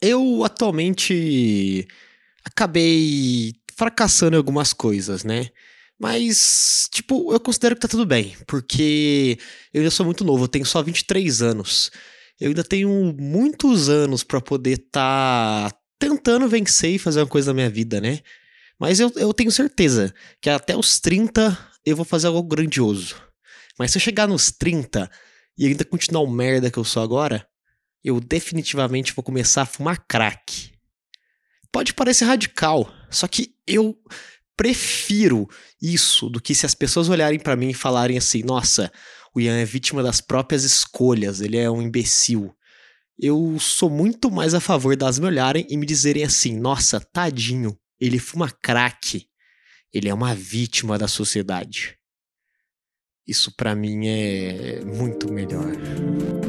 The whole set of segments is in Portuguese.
eu atualmente acabei fracassando em algumas coisas, né? Mas, tipo, eu considero que tá tudo bem, porque eu ainda sou muito novo, eu tenho só 23 anos. Eu ainda tenho muitos anos para poder tá tentando vencer e fazer uma coisa na minha vida, né? Mas eu, eu tenho certeza que até os 30 eu vou fazer algo grandioso. Mas se eu chegar nos 30 e ainda continuar o merda que eu sou agora, eu definitivamente vou começar a fumar crack. Pode parecer radical, só que eu prefiro isso do que se as pessoas olharem para mim e falarem assim: nossa, o Ian é vítima das próprias escolhas, ele é um imbecil. Eu sou muito mais a favor das me olharem e me dizerem assim: nossa, tadinho, ele fuma crack, ele é uma vítima da sociedade. Isso para mim é muito melhor.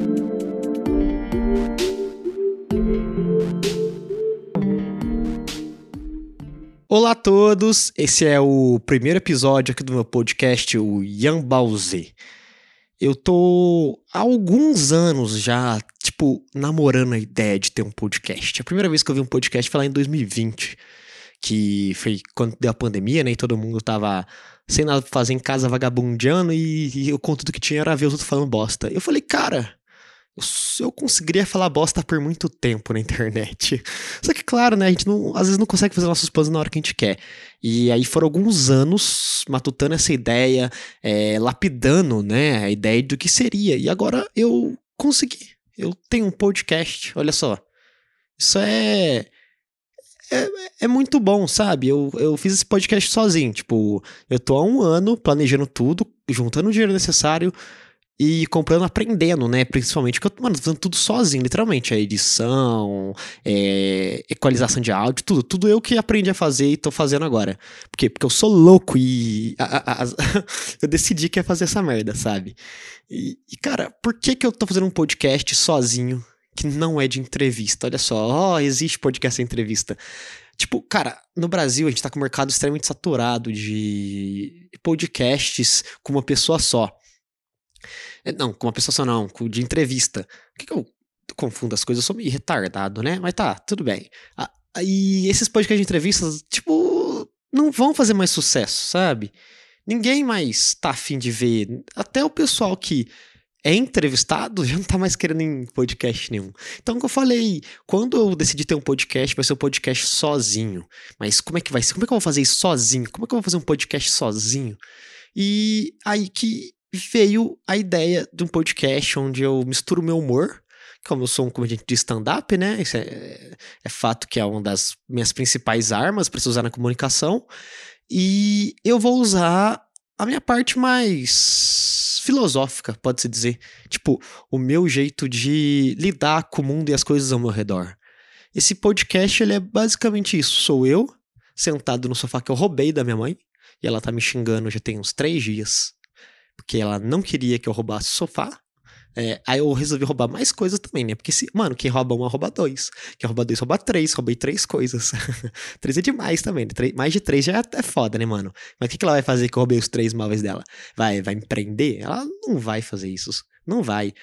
Olá a todos, esse é o primeiro episódio aqui do meu podcast, o Yan Baozi. Eu tô há alguns anos já, tipo, namorando a ideia de ter um podcast. A primeira vez que eu vi um podcast foi lá em 2020, que foi quando deu a pandemia, né, e todo mundo tava sem nada pra fazer em casa, vagabundeando, e, e conteúdo que tinha era ver os outros falando bosta. Eu falei, cara, eu conseguiria falar bosta por muito tempo na internet. Só que, claro, né, a gente não, às vezes não consegue fazer nossos planos na hora que a gente quer. E aí foram alguns anos matutando essa ideia, é, lapidando, né, a ideia do que seria. E agora eu consegui. Eu tenho um podcast, olha só. Isso é. É, é muito bom, sabe? Eu, eu fiz esse podcast sozinho. Tipo, eu tô há um ano planejando tudo, juntando o dinheiro necessário e comprando, aprendendo, né? Principalmente, porque eu, mano, tô fazendo tudo sozinho, literalmente. A edição, é, equalização de áudio, tudo. Tudo eu que aprendi a fazer e tô fazendo agora. Por quê? Porque eu sou louco e a, a, a, eu decidi que ia fazer essa merda, sabe? E, e, cara, por que que eu tô fazendo um podcast sozinho que não é de entrevista? Olha só, ó, oh, existe podcast sem entrevista. Tipo, cara, no Brasil a gente tá com um mercado extremamente saturado de podcasts com uma pessoa só. É, não, com uma pessoa só não, de entrevista. Por que, que eu confundo as coisas? Eu sou meio retardado, né? Mas tá, tudo bem. E esses podcasts de entrevistas, tipo, não vão fazer mais sucesso, sabe? Ninguém mais tá afim de ver. Até o pessoal que é entrevistado já não tá mais querendo em podcast nenhum. Então, como eu falei, quando eu decidi ter um podcast, vai ser um podcast sozinho. Mas como é que vai ser? Como é que eu vou fazer isso sozinho? Como é que eu vou fazer um podcast sozinho? E aí que veio a ideia de um podcast onde eu misturo meu humor, como eu sou um comediante de stand-up, né? Isso é, é, fato que é uma das minhas principais armas para se usar na comunicação. E eu vou usar a minha parte mais filosófica, pode-se dizer. Tipo, o meu jeito de lidar com o mundo e as coisas ao meu redor. Esse podcast, ele é basicamente isso. Sou eu, sentado no sofá que eu roubei da minha mãe, e ela tá me xingando já tem uns três dias porque ela não queria que eu roubasse o sofá. É, aí eu resolvi roubar mais coisas também, né? Porque, se, mano, quem rouba uma, rouba dois. Quem rouba dois, rouba três. Roubei três coisas. três é demais também. Né? Mais de três já é foda, né, mano? Mas o que, que ela vai fazer que eu roubei os três móveis dela? Vai, vai empreender? Ela não vai fazer isso. Não vai.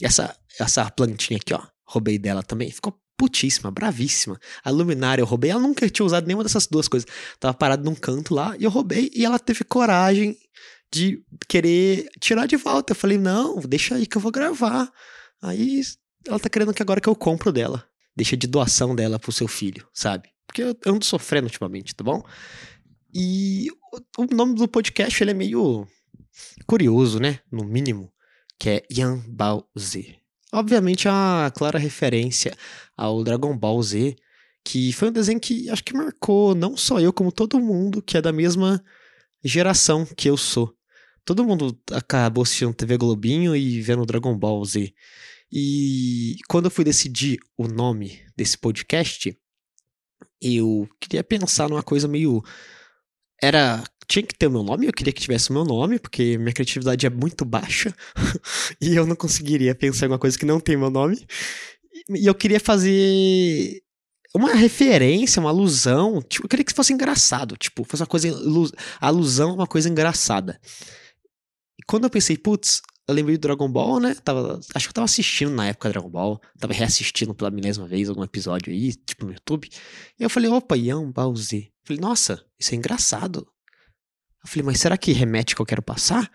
E essa, essa plantinha aqui, ó. Roubei dela também. Ficou putíssima, bravíssima. A luminária eu roubei. Ela nunca tinha usado nenhuma dessas duas coisas. Tava parado num canto lá e eu roubei. E ela teve coragem de querer tirar de volta. Eu falei, não, deixa aí que eu vou gravar. Aí ela tá querendo que agora que eu compro dela. Deixa de doação dela pro seu filho, sabe? Porque eu, ando sofrendo ultimamente, tá bom? E o, nome do podcast ele é meio curioso, né? No mínimo, que é Yan Bao Z. Obviamente é uma clara referência ao Dragon Ball Z, que foi um desenho que acho que marcou não só eu, como todo mundo que é da mesma geração que eu sou. Todo mundo acabou assistindo TV Globinho e vendo Dragon Ball Z. E quando eu fui decidir o nome desse podcast, eu queria pensar numa coisa meio. Era. Tinha que ter o meu nome, eu queria que tivesse o meu nome, porque minha criatividade é muito baixa. e eu não conseguiria pensar em uma coisa que não tem meu nome. E eu queria fazer uma referência, uma alusão. Tipo, eu queria que fosse engraçado. Tipo, fosse uma coisa. Alusão a uma coisa engraçada. Quando eu pensei, putz, eu lembrei do Dragon Ball, né? Tava, acho que eu tava assistindo na época Dragon Ball. Tava reassistindo pela milésima vez algum episódio aí, tipo no YouTube. E eu falei, opa, Yan Bao Z. Falei, nossa, isso é engraçado. Eu falei, mas será que remete que eu quero passar?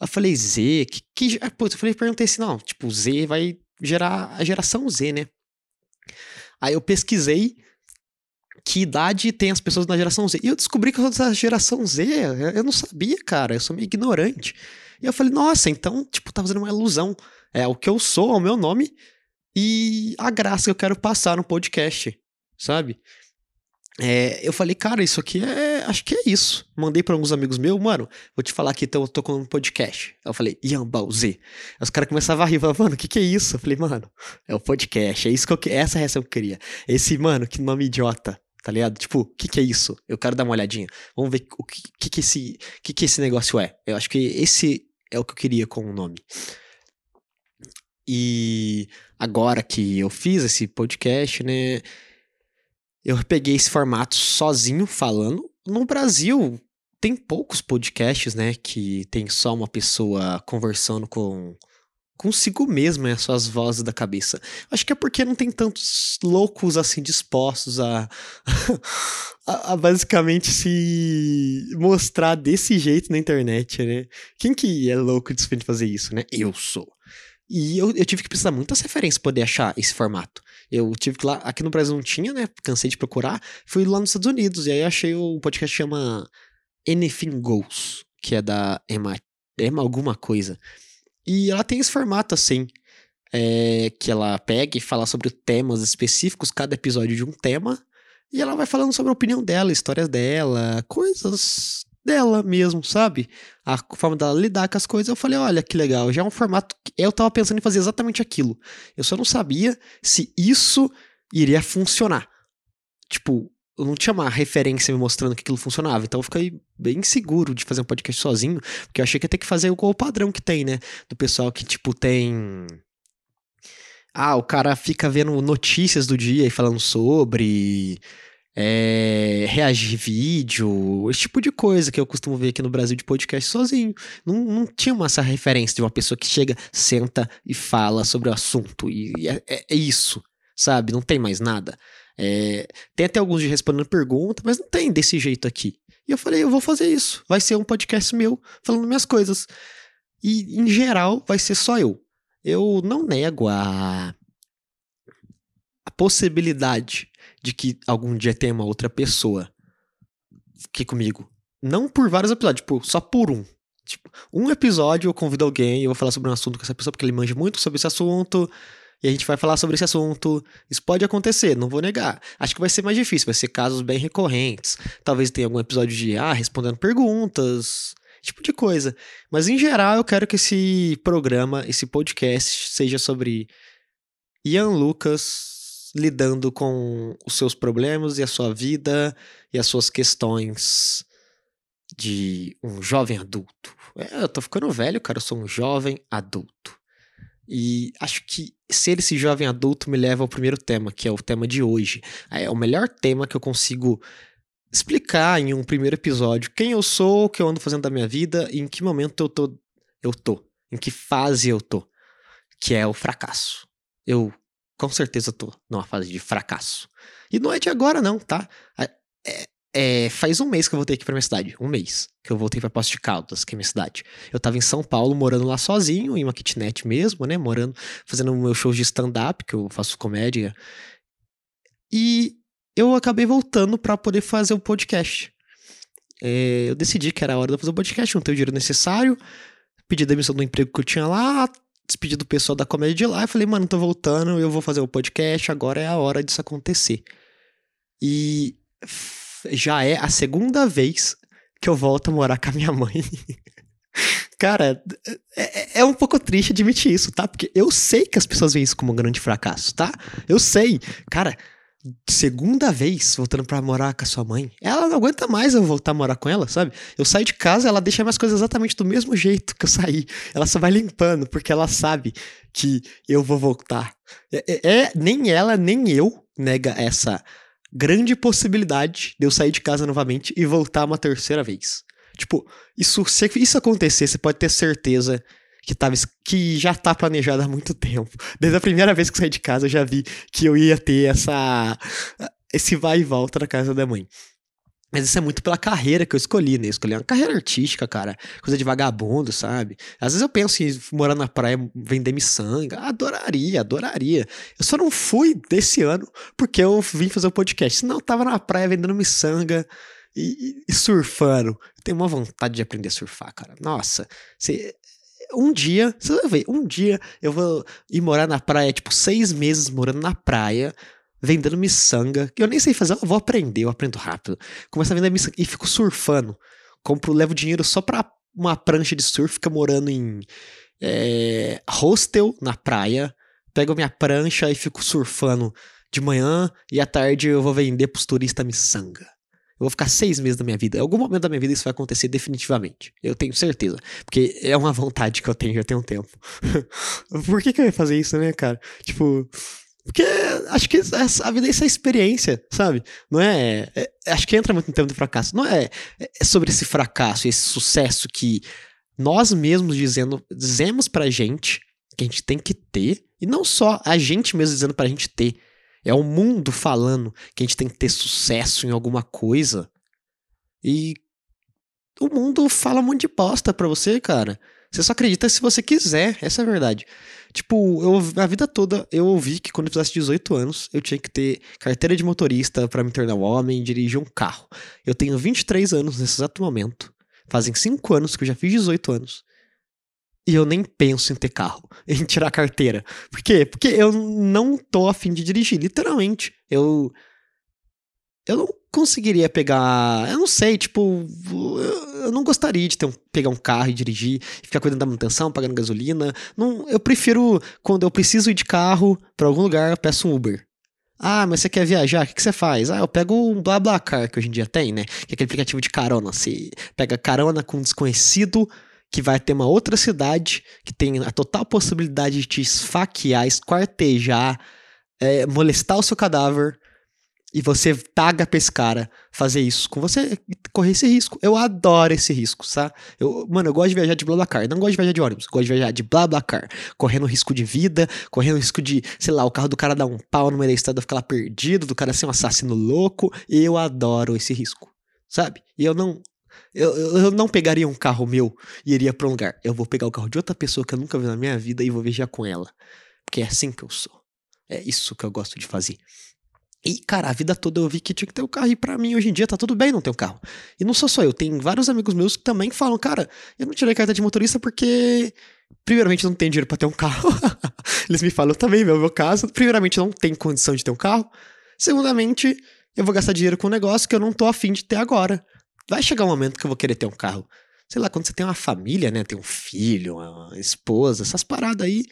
Eu falei, Z, que. que ah, putz, eu falei, perguntei assim, não, tipo, Z vai gerar a geração Z, né? Aí eu pesquisei que idade tem as pessoas na geração Z. E eu descobri que eu sou da geração Z. Eu não sabia, cara. Eu sou meio ignorante. E eu falei, nossa, então, tipo, tá fazendo uma ilusão. É o que eu sou, é o meu nome e a graça que eu quero passar no podcast, sabe? É, eu falei, cara, isso aqui é. Acho que é isso. Mandei para alguns amigos meus, mano, vou te falar que então eu tô com um podcast. Eu falei, Yambal Z. Os caras começavam a rir, falavam, mano, o que que é isso? Eu falei, mano, é o podcast, é isso que eu Essa reação que eu queria. Esse, mano, que nome idiota tá ligado? Tipo, o que que é isso? Eu quero dar uma olhadinha. Vamos ver o que que, que esse, que que esse negócio é. Eu acho que esse é o que eu queria com o nome. E agora que eu fiz esse podcast, né, eu peguei esse formato sozinho falando. No Brasil tem poucos podcasts, né, que tem só uma pessoa conversando com consigo mesmo, né? Suas vozes da cabeça. Acho que é porque não tem tantos loucos assim dispostos a, a, a, basicamente se mostrar desse jeito na internet, né? Quem que é louco de fazer isso, né? Eu sou. E eu, eu tive que precisar muitas referências para poder achar esse formato. Eu tive que lá, aqui no Brasil não tinha, né? Cansei de procurar. Fui lá nos Estados Unidos e aí achei um podcast que chama Anything Goes, que é da Emma, Emma alguma coisa. E ela tem esse formato assim, é, que ela pega e fala sobre temas específicos, cada episódio de um tema, e ela vai falando sobre a opinião dela, histórias dela, coisas dela mesmo, sabe? A forma dela lidar com as coisas. Eu falei, olha que legal, já é um formato que eu tava pensando em fazer exatamente aquilo. Eu só não sabia se isso iria funcionar. Tipo, eu não tinha uma referência me mostrando que aquilo funcionava. Então eu fiquei bem seguro de fazer um podcast sozinho, porque eu achei que ia ter que fazer o padrão que tem, né? Do pessoal que, tipo, tem. Ah, o cara fica vendo notícias do dia e falando sobre. É, reagir vídeo, esse tipo de coisa que eu costumo ver aqui no Brasil de podcast sozinho. Não, não tinha uma, essa referência de uma pessoa que chega, senta e fala sobre o assunto. E é, é, é isso, sabe? Não tem mais nada. É, tem até alguns de respondendo pergunta, mas não tem desse jeito aqui. E eu falei, eu vou fazer isso. Vai ser um podcast meu, falando minhas coisas. E, em geral, vai ser só eu. Eu não nego a, a possibilidade de que algum dia tenha uma outra pessoa aqui comigo. Não por vários episódios, tipo, só por um. Tipo, um episódio eu convido alguém eu vou falar sobre um assunto com essa pessoa, porque ele manja muito sobre esse assunto e a gente vai falar sobre esse assunto. Isso pode acontecer, não vou negar. Acho que vai ser mais difícil, vai ser casos bem recorrentes. Talvez tenha algum episódio de ah, respondendo perguntas, tipo de coisa. Mas em geral, eu quero que esse programa, esse podcast, seja sobre Ian Lucas lidando com os seus problemas e a sua vida e as suas questões de um jovem adulto. É, eu tô ficando velho, cara, eu sou um jovem adulto. E acho que ser esse jovem adulto me leva ao primeiro tema, que é o tema de hoje. É o melhor tema que eu consigo explicar em um primeiro episódio quem eu sou, o que eu ando fazendo da minha vida e em que momento eu tô, eu tô, em que fase eu tô, que é o fracasso. Eu com certeza tô numa fase de fracasso. E não é de agora não, tá? É, é, faz um mês que eu voltei aqui pra minha cidade. Um mês que eu voltei pra Poços de Caldas, que é minha cidade. Eu tava em São Paulo, morando lá sozinho, em uma kitnet mesmo, né? Morando, fazendo meus shows de stand-up, que eu faço comédia. E eu acabei voltando para poder fazer o podcast. É, eu decidi que era a hora de eu fazer o podcast, não tenho o dinheiro necessário. Pedi demissão do emprego que eu tinha lá, despedi do pessoal da comédia de lá. Falei, mano, tô voltando, eu vou fazer o podcast, agora é a hora disso acontecer. E já é a segunda vez que eu volto a morar com a minha mãe. Cara, é, é, um pouco triste admitir isso, tá? Porque eu sei que as pessoas veem isso como um grande fracasso, tá? Eu sei. Cara, segunda vez voltando pra morar com a sua mãe, ela não aguenta mais eu voltar a morar com ela, sabe? Eu saio de casa, ela deixa minhas coisas exatamente do mesmo jeito que eu saí. Ela só vai limpando, porque ela sabe que eu vou voltar. É, é, é nem ela, nem eu nega essa grande possibilidade de eu sair de casa novamente e voltar uma terceira vez. Tipo, isso, se isso acontecer, você pode ter certeza que, tava, que já tá planejada há muito tempo. Desde a primeira vez que saí de casa, eu já vi que eu ia ter essa esse vai e volta da casa da mãe. Mas isso é muito pela carreira que eu escolhi, né? Eu escolhi uma carreira artística, cara. Coisa de vagabundo, sabe? Às vezes eu penso em morar na praia, vender miçanga. Adoraria, adoraria. Eu só não fui desse ano porque eu vim fazer o um podcast. Senão eu tava na praia vendendo miçanga e, e, surfando. Eu tenho uma vontade de aprender a surfar, cara. Nossa, você, um dia, você vai ver, um dia eu vou ir morar na praia, tipo, seis meses morando na praia, vendendo miçanga, que eu nem sei fazer, eu vou aprender, eu aprendo rápido. Começo a vender miçanga e fico surfando. Compro, levo dinheiro só pra uma prancha de surf, fica morando em é, hostel na praia, pego minha prancha e fico surfando de manhã e à tarde eu vou vender pros turistas miçanga. Eu vou ficar seis meses da minha vida. Em algum momento da minha vida isso vai acontecer definitivamente. Eu tenho certeza. Porque é uma vontade que eu tenho já tem um tempo. Por que, que eu ia fazer isso, né, cara? Tipo, porque acho que a vida é essa experiência, sabe? Não é, é, Acho que entra muito no tema do fracasso. Não é, é sobre esse fracasso, esse sucesso que nós mesmos dizendo, dizemos pra gente que a gente tem que ter, e não só a gente mesmo dizendo pra gente ter. É o mundo falando que a gente tem que ter sucesso em alguma coisa. E o mundo fala um monte de bosta pra você, cara. Você só acredita se você quiser, essa é a verdade. Tipo, eu, a vida toda eu ouvi que quando eu fizesse 18 anos, eu tinha que ter carteira de motorista para me tornar um homem e dirigir um carro. Eu tenho 23 anos nesse exato momento. Fazem 5 anos que eu já fiz 18 anos. E eu nem penso em ter carro, em tirar carteira. Por quê? Porque eu não tô afim de dirigir, literalmente. Eu. Eu não conseguiria pegar. Eu não sei, tipo. Eu não gostaria de ter um, pegar um carro e dirigir, ficar cuidando da manutenção, pagando gasolina. Não, eu prefiro, quando eu preciso ir de carro para algum lugar, eu peço um Uber. Ah, mas você quer viajar? O que, que você faz? Ah, eu pego um BlaBlaCar, que hoje em dia tem, né? Que é aquele aplicativo de carona. Você pega carona com um desconhecido que vai ter uma outra cidade que tem a total possibilidade de te esfaquear, esquartejar, é, molestar o seu cadáver e você paga pra esse cara fazer isso com você, correr esse risco. Eu adoro esse risco, tá? Eu, mano, eu gosto de viajar de BlaBlaCar, não gosto de viajar de ônibus, gosto de viajar de BlaBlaCar, correndo risco de vida, correndo risco de, sei lá, o carro do cara dar um pau da estrada, ficar lá perdido, do cara ser um assassino louco. Eu adoro esse risco, sabe? E eu não eu, eu não pegaria um carro meu e iria pra um lugar. Eu vou pegar o carro de outra pessoa que eu nunca vi na minha vida e vou viajar com ela. Porque é assim que eu sou. É isso que eu gosto de fazer. E, cara, a vida toda eu vi que tinha que ter um carro. E pra mim, hoje em dia, tá tudo bem não ter um carro. E não sou só eu, tem vários amigos meus que também falam, cara, eu não tirei carta de motorista porque. Primeiramente, não tem dinheiro para ter um carro. Eles me falam também, meu, meu caso. Primeiramente, não tem condição de ter um carro. Segundamente, eu vou gastar dinheiro com um negócio que eu não tô afim de ter agora. Vai chegar um momento que eu vou querer ter um carro. Sei lá, quando você tem uma família, né? Tem um filho, uma esposa, essas paradas aí.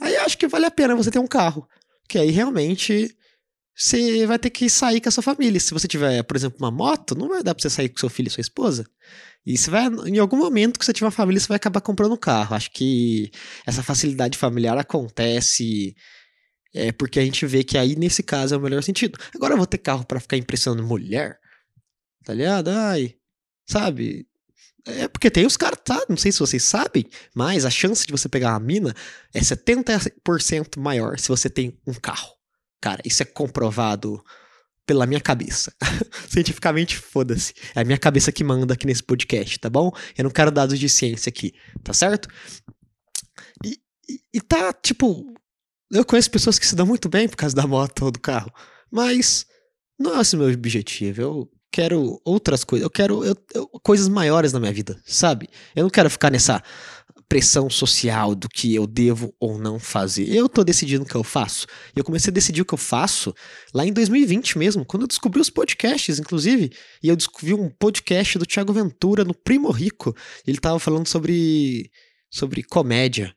Aí acho que vale a pena você ter um carro. Que aí realmente você vai ter que sair com a sua família. Se você tiver, por exemplo, uma moto, não vai dar pra você sair com seu filho e sua esposa. E você vai, em algum momento que você tiver uma família, você vai acabar comprando um carro. Acho que essa facilidade familiar acontece é porque a gente vê que aí, nesse caso, é o melhor sentido. Agora eu vou ter carro para ficar impressionando mulher, tá ligado? Ai, sabe? É porque tem os caras, tá? Não sei se vocês sabem, mas a chance de você pegar uma mina é 70% maior se você tem um carro. Cara, isso é comprovado pela minha cabeça. Cientificamente, foda-se. É a minha cabeça que manda aqui nesse podcast, tá bom? Eu não quero dados de ciência aqui, tá certo? E, e, e tá, tipo. Eu conheço pessoas que se dão muito bem por causa da moto ou do carro, mas não é esse o meu objetivo. Eu quero outras coisas. Eu quero eu, eu, coisas maiores na minha vida, sabe? Eu não quero ficar nessa pressão social do que eu devo ou não fazer. Eu tô decidindo o que eu faço. E eu comecei a decidir o que eu faço lá em 2020 mesmo, quando eu descobri os podcasts, inclusive. E eu descobri um podcast do Thiago Ventura no Primo Rico. Ele tava falando sobre sobre comédia,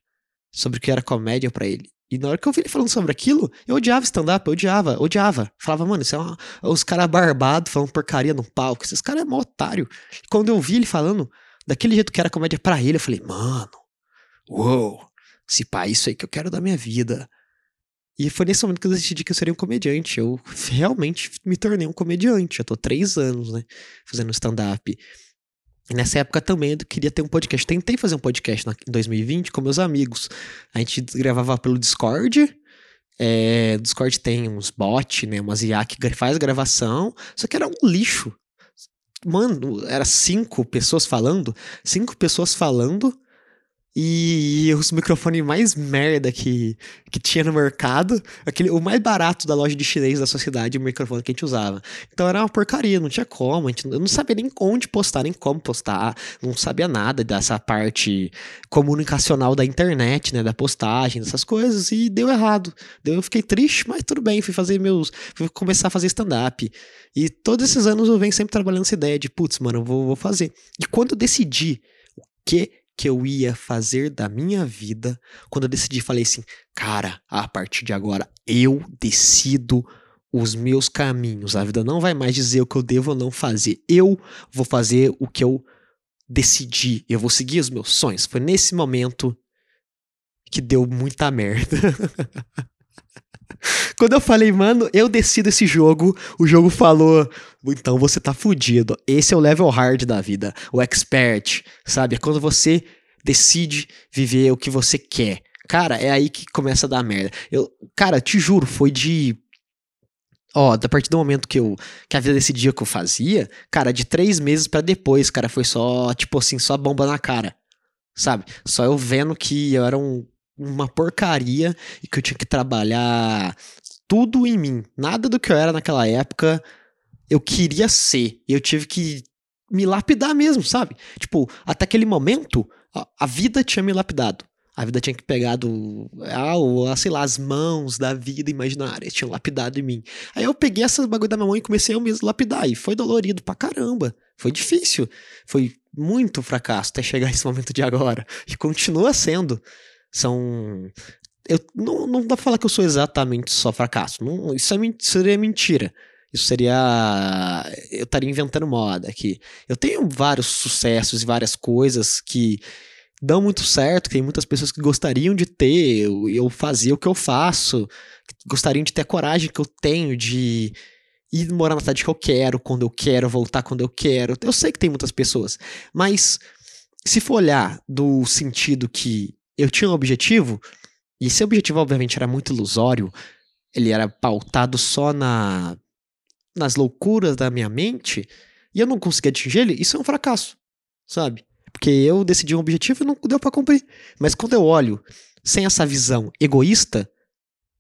sobre o que era comédia para ele. E na hora que eu vi ele falando sobre aquilo, eu odiava stand-up, eu odiava, odiava. Falava, mano, isso é uma, os caras barbados falando porcaria no palco, esses caras é mó otário. E quando eu vi ele falando daquele jeito que era comédia para ele, eu falei, mano, uou, se pá, isso aí que eu quero da minha vida. E foi nesse momento que eu decidi que eu seria um comediante. Eu realmente me tornei um comediante. Já tô três anos, né? Fazendo stand-up. E nessa época também eu queria ter um podcast. Tentei fazer um podcast em 2020 com meus amigos. A gente gravava pelo Discord. É, Discord tem uns bots, né? Umas IA que faz gravação. Só que era um lixo. Mano, era cinco pessoas falando. Cinco pessoas falando e os microfones mais merda que, que tinha no mercado, aquele, o mais barato da loja de chinês da sua cidade, o microfone que a gente usava. Então era uma porcaria, não tinha como, gente, eu não sabia nem onde postar, nem como postar, não sabia nada dessa parte comunicacional da internet, né, da postagem, dessas coisas, e deu errado. Eu fiquei triste, mas tudo bem, fui fazer meus, fui começar a fazer stand-up. E todos esses anos eu venho sempre trabalhando essa ideia de, putz, mano, eu vou, vou fazer. E quando eu decidi o que que eu ia fazer da minha vida, quando eu decidi, falei assim, cara, a partir de agora eu decido os meus caminhos. A vida não vai mais dizer o que eu devo ou não fazer. Eu vou fazer o que eu decidi. Eu vou seguir os meus sonhos. Foi nesse momento que deu muita merda. Quando eu falei, mano, eu decido esse jogo, o jogo falou, então você tá fudido. Esse é o level hard da vida, o expert, sabe? É quando você decide viver o que você quer. Cara, é aí que começa a dar merda. Eu, cara, te juro, foi de Ó, a partir do momento que eu que a vida decidia o que eu fazia, cara, de três meses para depois, cara, foi só, tipo assim, só bomba na cara. Sabe? Só eu vendo que eu era um uma porcaria e que eu tinha que trabalhar tudo em mim. Nada do que eu era naquela época eu queria ser. E eu tive que me lapidar mesmo, sabe? Tipo, até aquele momento, a, vida tinha me lapidado. A vida tinha que pegado, ah, sei lá, as mãos da vida imaginária tinham lapidado em mim. Aí eu peguei essas bagulho da minha mão e comecei a lapidar. E foi dolorido pra caramba. Foi difícil. Foi muito fracasso até chegar esse momento de agora. E continua sendo. São. Eu, não, não dá pra falar que eu sou exatamente só fracasso. Não, isso, é, seria mentira. Isso seria. Eu estaria inventando moda aqui. Eu tenho vários sucessos e várias coisas que dão muito certo, tem muitas pessoas que gostariam de ter, eu, eu fazer o que eu faço, gostariam de ter a coragem que eu tenho de ir morar na cidade que eu quero, quando eu quero, voltar quando eu quero. Eu sei que tem muitas pessoas, mas se for olhar do sentido que eu tinha um objetivo, e esse objetivo, obviamente, era muito ilusório, ele era pautado só na nas loucuras da minha mente, e eu não conseguia atingir ele, isso é um fracasso, sabe? Porque eu decidi um objetivo e não deu para cumprir. Mas quando eu olho sem essa visão egoísta,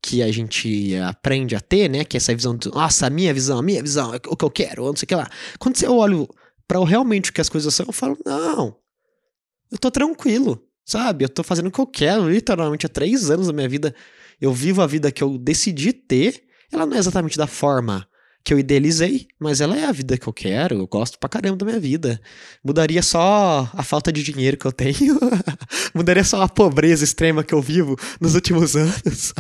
que a gente aprende a ter, né? Que é essa visão de, nossa, a minha visão, a minha visão, é o que eu quero, não sei o que lá. Quando eu olho para realmente o que as coisas são, eu falo, não, eu tô tranquilo. Sabe? Eu tô fazendo o que eu quero, literalmente há três anos da minha vida. Eu vivo a vida que eu decidi ter. Ela não é exatamente da forma que eu idealizei, mas ela é a vida que eu quero. Eu gosto pra caramba da minha vida. Mudaria só a falta de dinheiro que eu tenho. Mudaria só a pobreza extrema que eu vivo nos últimos anos.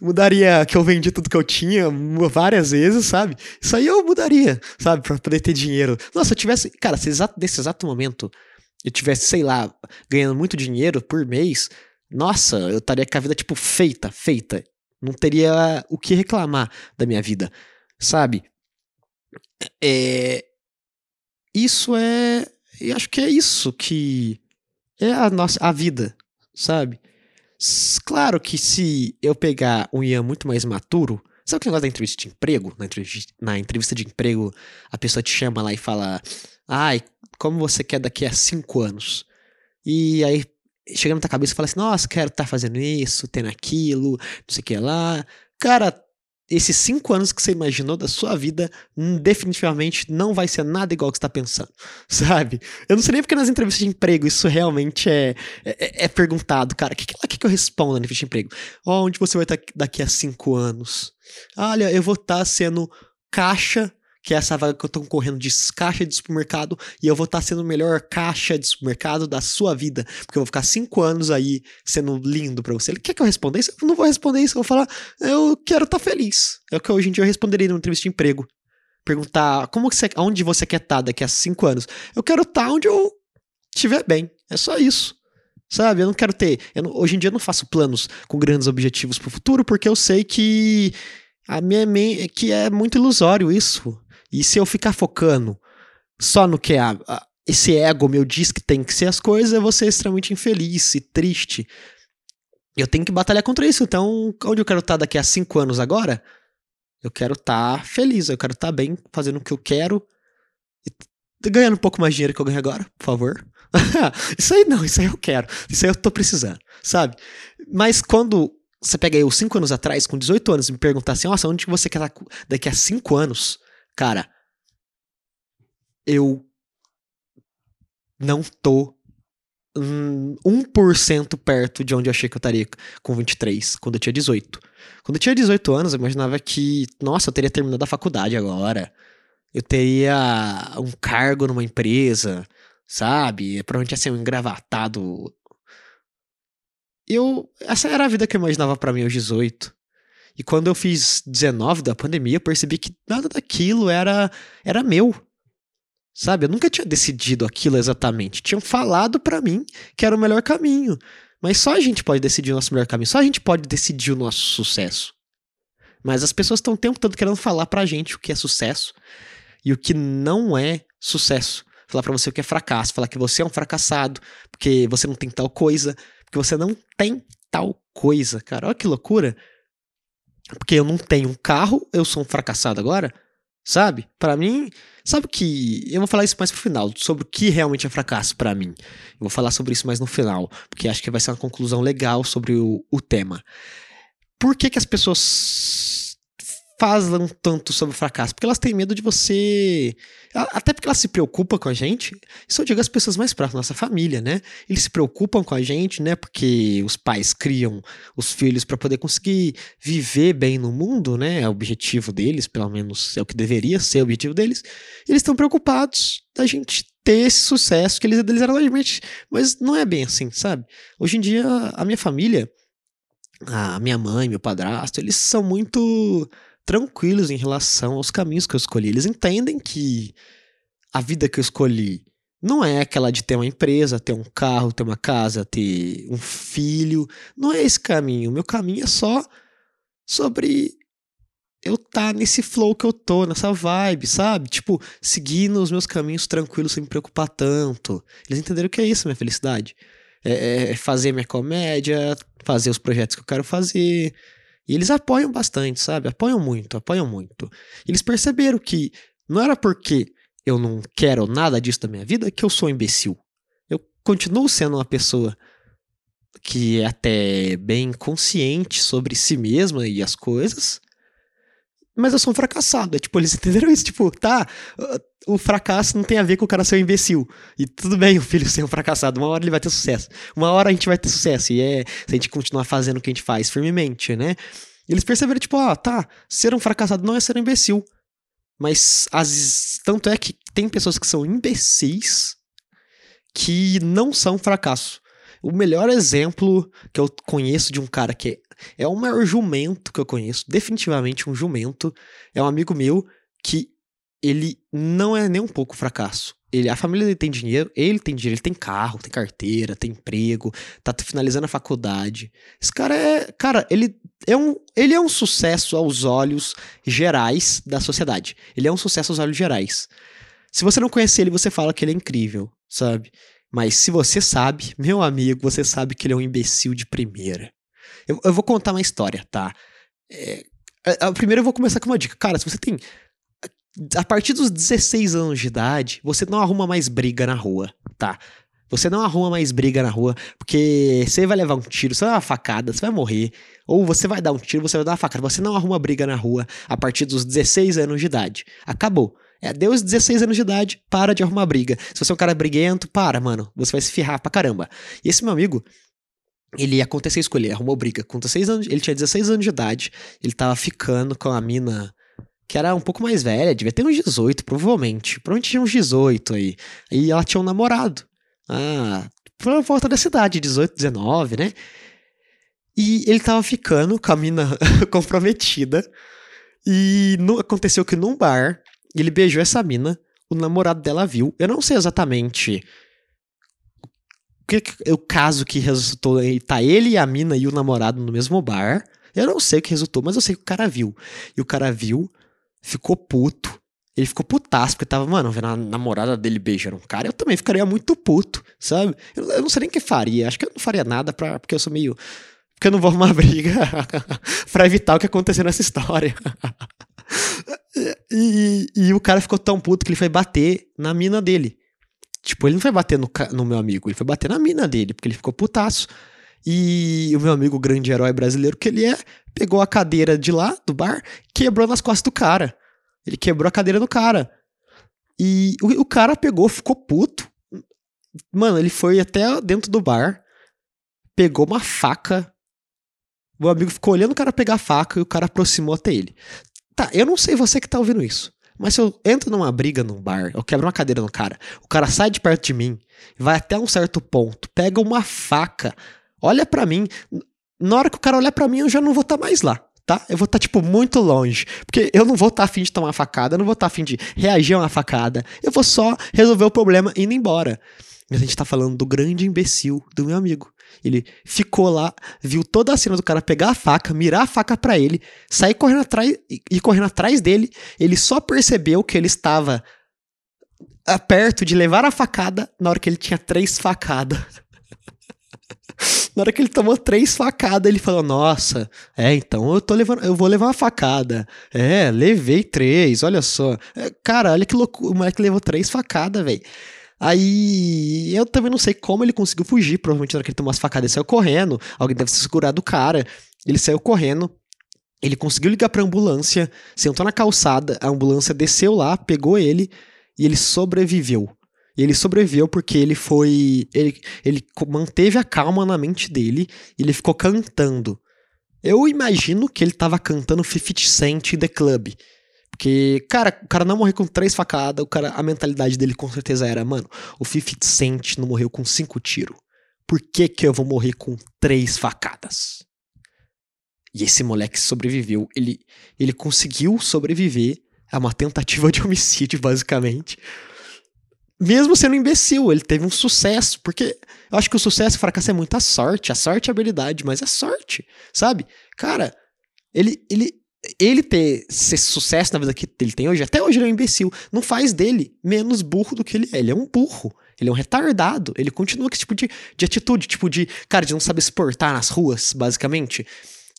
mudaria que eu vendi tudo que eu tinha várias vezes, sabe? Isso aí eu mudaria, sabe? Pra poder ter dinheiro. Nossa, se eu tivesse. Cara, nesse exato momento, eu tivesse, sei lá, ganhando muito dinheiro por mês, nossa, eu estaria com a vida, tipo, feita, feita. Não teria o que reclamar da minha vida, sabe? É. Isso é. Eu acho que é isso que é a nossa a vida, sabe? Claro que se eu pegar um Ian muito mais maturo, sabe o negócio da entrevista de emprego? Na entrevista, na entrevista de emprego, a pessoa te chama lá e fala: Ai, como você quer daqui a cinco anos. E aí chega na tua cabeça e fala assim, nossa, quero estar tá fazendo isso, tendo aquilo, não sei o que lá. Cara, esses cinco anos que você imaginou da sua vida hum, definitivamente não vai ser nada igual que você está pensando, sabe? Eu não sei nem porque nas entrevistas de emprego isso realmente é, é, é perguntado, cara. O que, que, que eu respondo na entrevista de emprego? Onde você vai estar tá daqui a cinco anos? Olha, eu vou estar tá sendo caixa que é essa vaga que eu tô concorrendo de caixa de supermercado, e eu vou estar tá sendo o melhor caixa de supermercado da sua vida, porque eu vou ficar cinco anos aí sendo lindo para você. Ele quer que eu responda isso? Eu não vou responder isso, eu vou falar, eu quero estar tá feliz. É o que hoje em dia eu responderia numa entrevista de emprego. Perguntar como você, onde você quer estar tá daqui a cinco anos. Eu quero estar onde eu estiver bem. É só isso. Sabe, eu não quero ter. Não, hoje em dia eu não faço planos com grandes objetivos pro futuro, porque eu sei que a minha que é muito ilusório isso. E se eu ficar focando só no que é a, a, esse ego meu diz que tem que ser as coisas, eu vou ser extremamente infeliz e triste. Eu tenho que batalhar contra isso. Então, onde eu quero estar daqui a cinco anos agora? Eu quero estar feliz, eu quero estar bem, fazendo o que eu quero. E ganhando um pouco mais de dinheiro que eu ganho agora, por favor. isso aí não, isso aí eu quero. Isso aí eu tô precisando, sabe? Mas quando você pega os 5 anos atrás, com 18 anos, e me perguntar assim, nossa, onde você quer estar daqui a 5 anos? Cara, eu não tô um, 1% perto de onde eu achei que eu estaria com 23, quando eu tinha 18. Quando eu tinha 18 anos, eu imaginava que, nossa, eu teria terminado a faculdade agora. Eu teria um cargo numa empresa, sabe? Provavelmente ia ser um engravatado. Eu, essa era a vida que eu imaginava para mim aos 18. E quando eu fiz 19 da pandemia, eu percebi que nada daquilo era era meu. Sabe? Eu nunca tinha decidido aquilo exatamente. Tinham falado para mim que era o melhor caminho. Mas só a gente pode decidir o nosso melhor caminho. Só a gente pode decidir o nosso sucesso. Mas as pessoas estão o tempo todo querendo falar pra gente o que é sucesso e o que não é sucesso falar para você o que é fracasso, falar que você é um fracassado, porque você não tem tal coisa, porque você não tem tal coisa, cara. Olha que loucura. Porque eu não tenho um carro, eu sou um fracassado agora, sabe? Para mim, sabe que eu vou falar isso mais pro final, sobre o que realmente é fracasso para mim. Eu vou falar sobre isso mais no final, porque acho que vai ser uma conclusão legal sobre o, o tema. Por que, que as pessoas falam tanto sobre o fracasso? Porque elas têm medo de você. Até porque elas se preocupam com a gente. Isso eu digo as pessoas mais próximas, nossa família, né? Eles se preocupam com a gente, né? Porque os pais criam os filhos para poder conseguir viver bem no mundo, né? É o objetivo deles, pelo menos é o que deveria ser o objetivo deles. Eles estão preocupados da gente ter esse sucesso que eles desejaram Mas não é bem assim, sabe? Hoje em dia, a minha família, a minha mãe, meu padrasto, eles são muito tranquilos em relação aos caminhos que eu escolhi. Eles entendem que a vida que eu escolhi não é aquela de ter uma empresa, ter um carro, ter uma casa, ter um filho. Não é esse caminho. O meu caminho é só sobre eu estar tá nesse flow que eu tô, nessa vibe, sabe? Tipo, seguindo os meus caminhos tranquilos sem me preocupar tanto. Eles entenderam que é isso, minha felicidade. É, é fazer minha comédia, fazer os projetos que eu quero fazer, e eles apoiam bastante, sabe? Apoiam muito, apoiam muito. Eles perceberam que não era porque eu não quero nada disso da minha vida que eu sou um imbecil. Eu continuo sendo uma pessoa que é até bem consciente sobre si mesma e as coisas, mas eu sou um fracassado. É tipo, eles entenderam isso, tipo, tá, o fracasso não tem a ver com o cara ser um imbecil. E tudo bem o filho ser um fracassado, uma hora ele vai ter sucesso. Uma hora a gente vai ter sucesso, e é se a gente continuar fazendo o que a gente faz firmemente, né? E eles perceberam, tipo, ah, tá, ser um fracassado não é ser um imbecil. Mas as, tanto é que tem pessoas que são imbecis que não são fracasso. O melhor exemplo que eu conheço de um cara que é é o maior jumento que eu conheço, definitivamente um jumento. É um amigo meu que ele não é nem um pouco fracasso. Ele, a família dele tem dinheiro, ele tem dinheiro, ele tem carro, tem carteira, tem emprego, tá finalizando a faculdade. Esse cara é, cara, ele é um, ele é um sucesso aos olhos gerais da sociedade. Ele é um sucesso aos olhos gerais. Se você não conhece ele, você fala que ele é incrível, sabe? Mas se você sabe, meu amigo, você sabe que ele é um imbecil de primeira. Eu, eu vou contar uma história, tá? É, primeiro eu vou começar com uma dica. Cara, se você tem. A partir dos 16 anos de idade, você não arruma mais briga na rua, tá? Você não arruma mais briga na rua, porque você vai levar um tiro, você vai dar uma facada, você vai morrer. Ou você vai dar um tiro, você vai dar uma facada. Você não arruma briga na rua a partir dos 16 anos de idade. Acabou. É, deu os 16 anos de idade, para de arrumar briga. Se você é um cara briguento, para, mano. Você vai se ferrar pra caramba. E esse meu amigo, ele aconteceu isso com ele, arrumou briga com 16 anos, ele tinha 16 anos de idade, ele tava ficando com a mina que era um pouco mais velha, devia ter uns 18, provavelmente. Provavelmente tinha uns 18 aí. E ela tinha um namorado. Ah, por volta da cidade, 18, 19, né? E ele tava ficando com a mina comprometida. E no, aconteceu que num bar, ele beijou essa mina, o namorado dela viu. Eu não sei exatamente que, que, o caso que resultou tá ele e a mina e o namorado no mesmo bar. Eu não sei o que resultou, mas eu sei que o cara viu. E o cara viu, ficou puto. Ele ficou putaço, porque tava, mano, vendo a namorada dele beijando um cara, eu também ficaria muito puto, sabe? Eu, eu não sei nem o que faria. Acho que eu não faria nada pra, porque eu sou meio. Porque eu não vou arrumar briga pra evitar o que aconteceu nessa história. e, e, o cara ficou tão puto que ele foi bater na mina dele. Tipo, ele não foi bater no, no meu amigo, ele foi bater na mina dele, porque ele ficou putaço. E o meu amigo, grande herói brasileiro que ele é, pegou a cadeira de lá, do bar, quebrou nas costas do cara. Ele quebrou a cadeira do cara. E o, o cara pegou, ficou puto. Mano, ele foi até dentro do bar, pegou uma faca. Meu amigo ficou olhando o cara pegar a faca e o cara aproximou até ele. Tá, eu não sei você que tá ouvindo isso. Mas se eu entro numa briga num bar, eu quebro uma cadeira no cara, o cara sai de perto de mim, vai até um certo ponto, pega uma faca, olha para mim. Na hora que o cara olhar para mim, eu já não vou estar tá mais lá tá? Eu vou estar, tá, tipo, muito longe. Porque eu não vou estar tá afim de tomar facada, eu não vou estar tá afim de reagir a uma facada. Eu vou só resolver o problema indo embora. Mas a gente tá falando do grande imbecil do meu amigo. Ele ficou lá, viu toda a cena do cara pegar a faca, mirar a faca para ele, sair correndo atrás e correndo atrás dele. Ele só percebeu que ele estava perto de levar a facada na hora que ele tinha três facadas. Na hora que ele tomou três facadas, ele falou: Nossa, é, então eu tô levando, eu vou levar uma facada. É, levei três, olha só. É, cara, olha que loucura. O moleque levou três facadas, velho. Aí eu também não sei como ele conseguiu fugir. Provavelmente na hora que ele tomou as facadas, ele saiu correndo. Alguém deve se segurar do cara. Ele saiu correndo. Ele conseguiu ligar pra ambulância, sentou na calçada, a ambulância desceu lá, pegou ele e ele sobreviveu. E ele sobreviveu porque ele foi. Ele, ele manteve a calma na mente dele e ele ficou cantando. Eu imagino que ele tava cantando 50 Cent The Club. Porque, cara, o cara não morreu com três facadas, o cara, a mentalidade dele com certeza era, mano, o 50 Cent não morreu com cinco tiros. Por que que eu vou morrer com três facadas? E esse moleque sobreviveu. Ele, ele conseguiu sobreviver a uma tentativa de homicídio, basicamente mesmo sendo imbecil, ele teve um sucesso, porque eu acho que o sucesso e o fracasso é muita sorte, a sorte é habilidade, mas é sorte, sabe? Cara, ele, ele, ele ter esse sucesso na vida que ele tem hoje, até hoje ele é um imbecil, não faz dele menos burro do que ele é, ele é um burro. Ele é um retardado. Ele continua com esse tipo de, de atitude, tipo de, cara, de não saber se portar nas ruas, basicamente.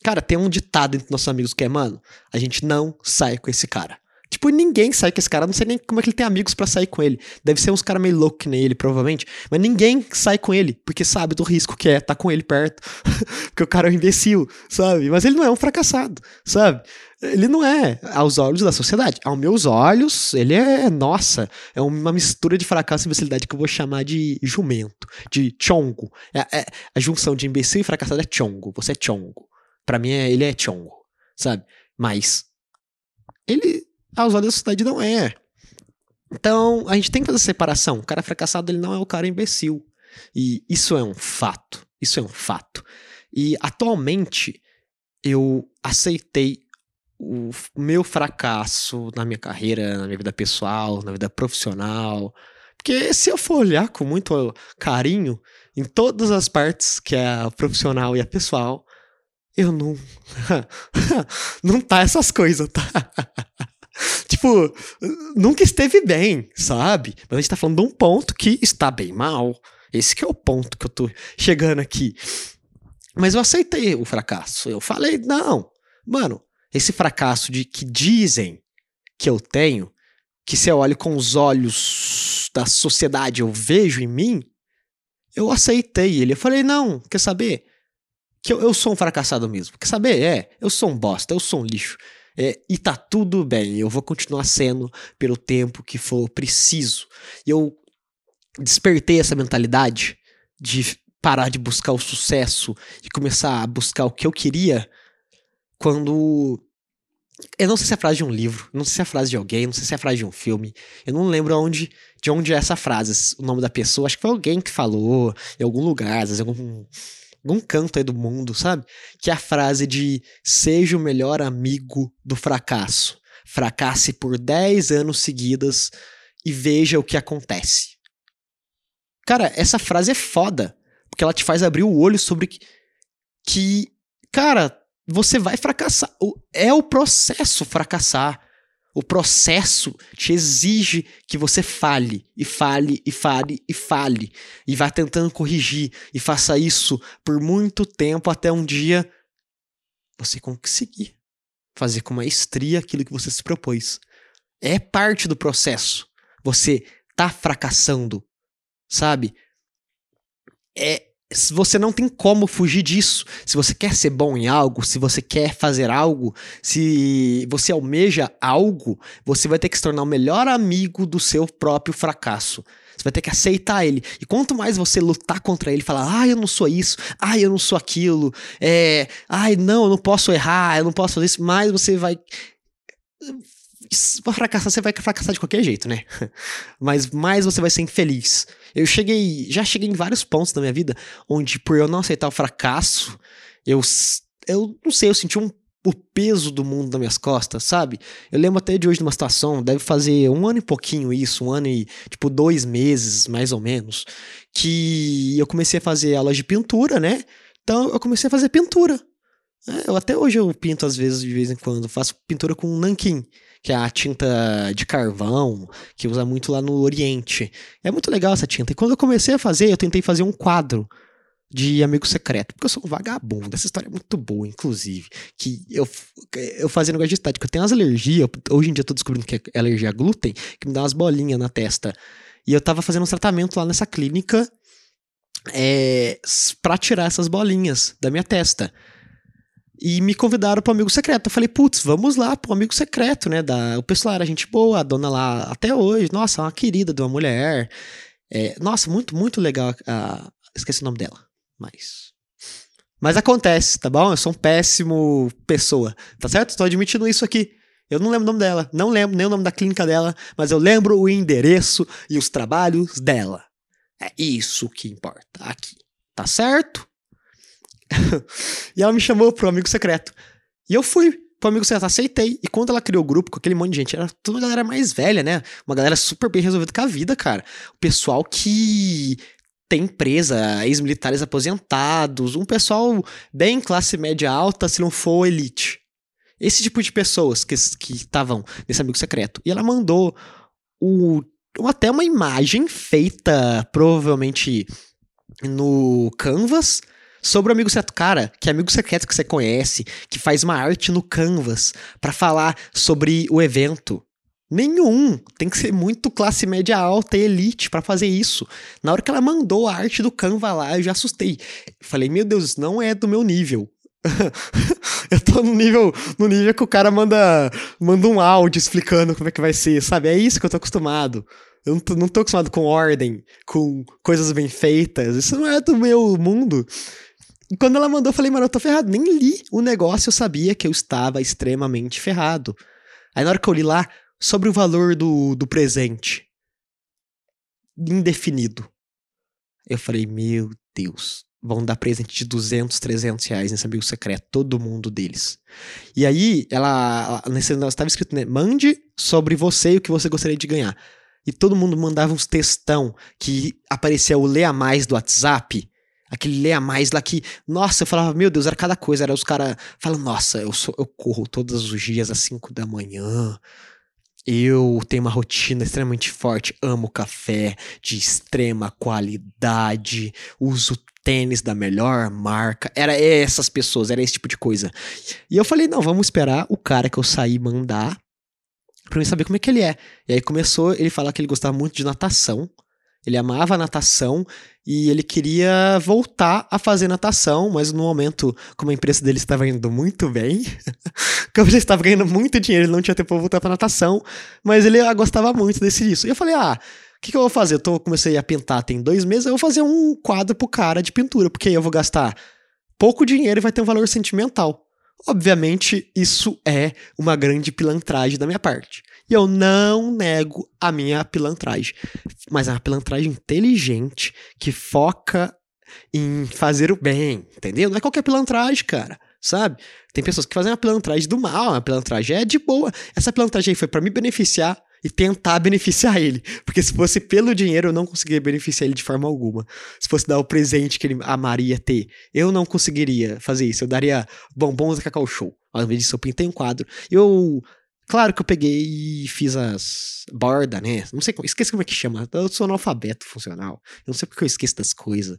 Cara, tem um ditado entre nossos amigos que é, mano, a gente não sai com esse cara. Tipo, ninguém sai com esse cara. Não sei nem como é que ele tem amigos para sair com ele. Deve ser uns caras meio loucos que nem ele, provavelmente. Mas ninguém sai com ele, porque sabe do risco que é tá com ele perto. porque o cara é um imbecil, sabe? Mas ele não é um fracassado, sabe? Ele não é aos olhos da sociedade. Aos meus olhos, ele é, nossa, é uma mistura de fracasso e imbecilidade que eu vou chamar de jumento, de chongo. É, é, a junção de imbecil e fracassado é chongo. Você é chongo. Pra mim, é, ele é chongo, sabe? Mas ele aos olhos da sociedade não é. Então, a gente tem que fazer separação. O cara fracassado, ele não é o cara imbecil. E isso é um fato. Isso é um fato. E atualmente, eu aceitei o meu fracasso na minha carreira, na minha vida pessoal, na vida profissional. Porque se eu for olhar com muito carinho em todas as partes, que é a profissional e a pessoal, eu não. não tá essas coisas, tá? tipo, nunca esteve bem, sabe? Mas a gente tá falando de um ponto que está bem mal. Esse que é o ponto que eu tô chegando aqui. Mas eu aceitei o fracasso. Eu falei, não, mano, esse fracasso de que dizem que eu tenho, que se eu olho com os olhos da sociedade eu vejo em mim, eu aceitei ele. Eu falei, não, quer saber? Que eu, eu sou um fracassado mesmo. Quer saber? É, eu sou um bosta, eu sou um lixo. É, e tá tudo bem, eu vou continuar sendo pelo tempo que for preciso. E eu despertei essa mentalidade de parar de buscar o sucesso e começar a buscar o que eu queria quando. Eu não sei se é a frase de um livro, não sei se é a frase de alguém, não sei se é a frase de um filme. Eu não lembro onde, de onde é essa frase, o nome da pessoa. Acho que foi alguém que falou em algum lugar, às vezes algum algum canto aí do mundo, sabe? Que é a frase de seja o melhor amigo do fracasso. Fracasse por 10 anos seguidas e veja o que acontece. Cara, essa frase é foda, porque ela te faz abrir o olho sobre que, que cara, você vai fracassar. É o processo fracassar. O processo te exige que você fale, e fale, e fale, e fale. E vá tentando corrigir, e faça isso por muito tempo até um dia você conseguir fazer com maestria aquilo que você se propôs. É parte do processo. Você tá fracassando, sabe? É, você não tem como fugir disso. Se você quer ser bom em algo, se você quer fazer algo, se você almeja algo, você vai ter que se tornar o melhor amigo do seu próprio fracasso. Você vai ter que aceitar ele. E quanto mais você lutar contra ele, falar, ah, eu não sou isso, ah, eu não sou aquilo, é, ai, não, eu não posso errar, eu não posso fazer isso, mais você vai fracassar, você vai fracassar de qualquer jeito, né? Mas mais você vai ser infeliz. Eu cheguei, já cheguei em vários pontos da minha vida onde, por eu não aceitar o fracasso, eu, eu não sei, eu senti um, o peso do mundo nas minhas costas, sabe? Eu lembro até de hoje de uma situação, deve fazer um ano e pouquinho isso, um ano e, tipo, dois meses, mais ou menos, que eu comecei a fazer aulas de pintura, né? Então eu comecei a fazer pintura. É, eu, até hoje eu pinto às vezes, de vez em quando, faço pintura com nanquim que é a tinta de carvão, que usa muito lá no Oriente. É muito legal essa tinta. E quando eu comecei a fazer, eu tentei fazer um quadro de amigo secreto, porque eu sou um vagabundo. Essa história é muito boa, inclusive. Que eu, eu fazia negócio de estática. Eu tenho umas alergias, hoje em dia eu tô descobrindo que é alergia a glúten, que me dá umas bolinhas na testa. E eu tava fazendo um tratamento lá nessa clínica é, tirar essas bolinhas da minha testa e me convidaram para amigo secreto. Eu falei, putz, vamos lá pro amigo secreto, né? Da... O pessoal era gente boa, a dona lá até hoje, nossa, uma querida de uma mulher. É, nossa, muito, muito legal. Ah, esqueci o nome dela, mas. Mas acontece, tá bom? Eu sou um péssimo pessoa, tá certo? Estou admitindo isso aqui. Eu não lembro o nome dela, não lembro nem o nome da clínica dela, mas eu lembro o endereço e os trabalhos dela. É isso que importa aqui, tá certo? e ela me chamou pro amigo secreto. E eu fui pro amigo secreto, aceitei. E quando ela criou o grupo com aquele monte de gente, era toda uma galera mais velha, né? Uma galera super bem resolvida com a vida, cara. O pessoal que tem empresa, ex-militares aposentados, um pessoal bem classe média alta, se não for elite. Esse tipo de pessoas que estavam nesse amigo secreto. E ela mandou o, até uma imagem feita provavelmente no Canvas sobre o amigo secreto. Cara, que amigo secreto que você conhece, que faz uma arte no Canvas para falar sobre o evento. Nenhum. Tem que ser muito classe média alta e elite para fazer isso. Na hora que ela mandou a arte do Canva lá, eu já assustei. Falei, meu Deus, não é do meu nível. eu tô no nível, no nível que o cara manda, manda um áudio explicando como é que vai ser, sabe? É isso que eu tô acostumado. Eu não tô, não tô acostumado com ordem, com coisas bem feitas. Isso não é do meu mundo. E quando ela mandou, eu falei, mano, eu tô ferrado. Nem li o negócio, eu sabia que eu estava extremamente ferrado. Aí na hora que eu li lá, sobre o valor do, do presente, indefinido. Eu falei, meu Deus, vão dar presente de 200, 300 reais nesse amigo secreto, todo mundo deles. E aí, ela, nesse estava escrito, né, mande sobre você e o que você gostaria de ganhar. E todo mundo mandava uns textão que aparecia o Lê a Mais do WhatsApp, Aquele leia mais lá que, nossa, eu falava, meu Deus, era cada coisa. Era os caras falando, nossa, eu, sou, eu corro todos os dias às 5 da manhã. Eu tenho uma rotina extremamente forte, amo café de extrema qualidade, uso tênis da melhor marca. Era essas pessoas, era esse tipo de coisa. E eu falei, não, vamos esperar o cara que eu saí mandar pra mim saber como é que ele é. E aí começou ele falar que ele gostava muito de natação. Ele amava natação e ele queria voltar a fazer natação, mas no momento, como a empresa dele estava indo muito bem, como ele estava ganhando muito dinheiro, ele não tinha tempo para voltar para natação, mas ele gostava muito desse isso. E eu falei, ah, o que, que, eu vou fazer? Eu tô, comecei a pintar tem dois meses, eu vou fazer um quadro pro cara de pintura, porque aí eu vou gastar pouco dinheiro e vai ter um valor sentimental. Obviamente, isso é uma grande pilantragem da minha parte. E eu não nego a minha pilantragem. Mas é uma pilantragem inteligente que foca em fazer o bem, entendeu? Não é qualquer pilantragem, cara. Sabe? Tem pessoas que fazem uma pilantragem do mal, uma pilantragem é de boa. Essa pilantragem aí foi para me beneficiar e tentar beneficiar ele. Porque se fosse pelo dinheiro, eu não conseguiria beneficiar ele de forma alguma. Se fosse dar o presente que ele amaria ter, eu não conseguiria fazer isso. Eu daria bombons da Cacau Show. Ao invés disso, eu pintei um quadro. Eu Claro que eu peguei e fiz as borda, né? Não sei esqueci como é que chama. Eu sou analfabeto funcional. Eu não sei porque eu esqueço das coisas.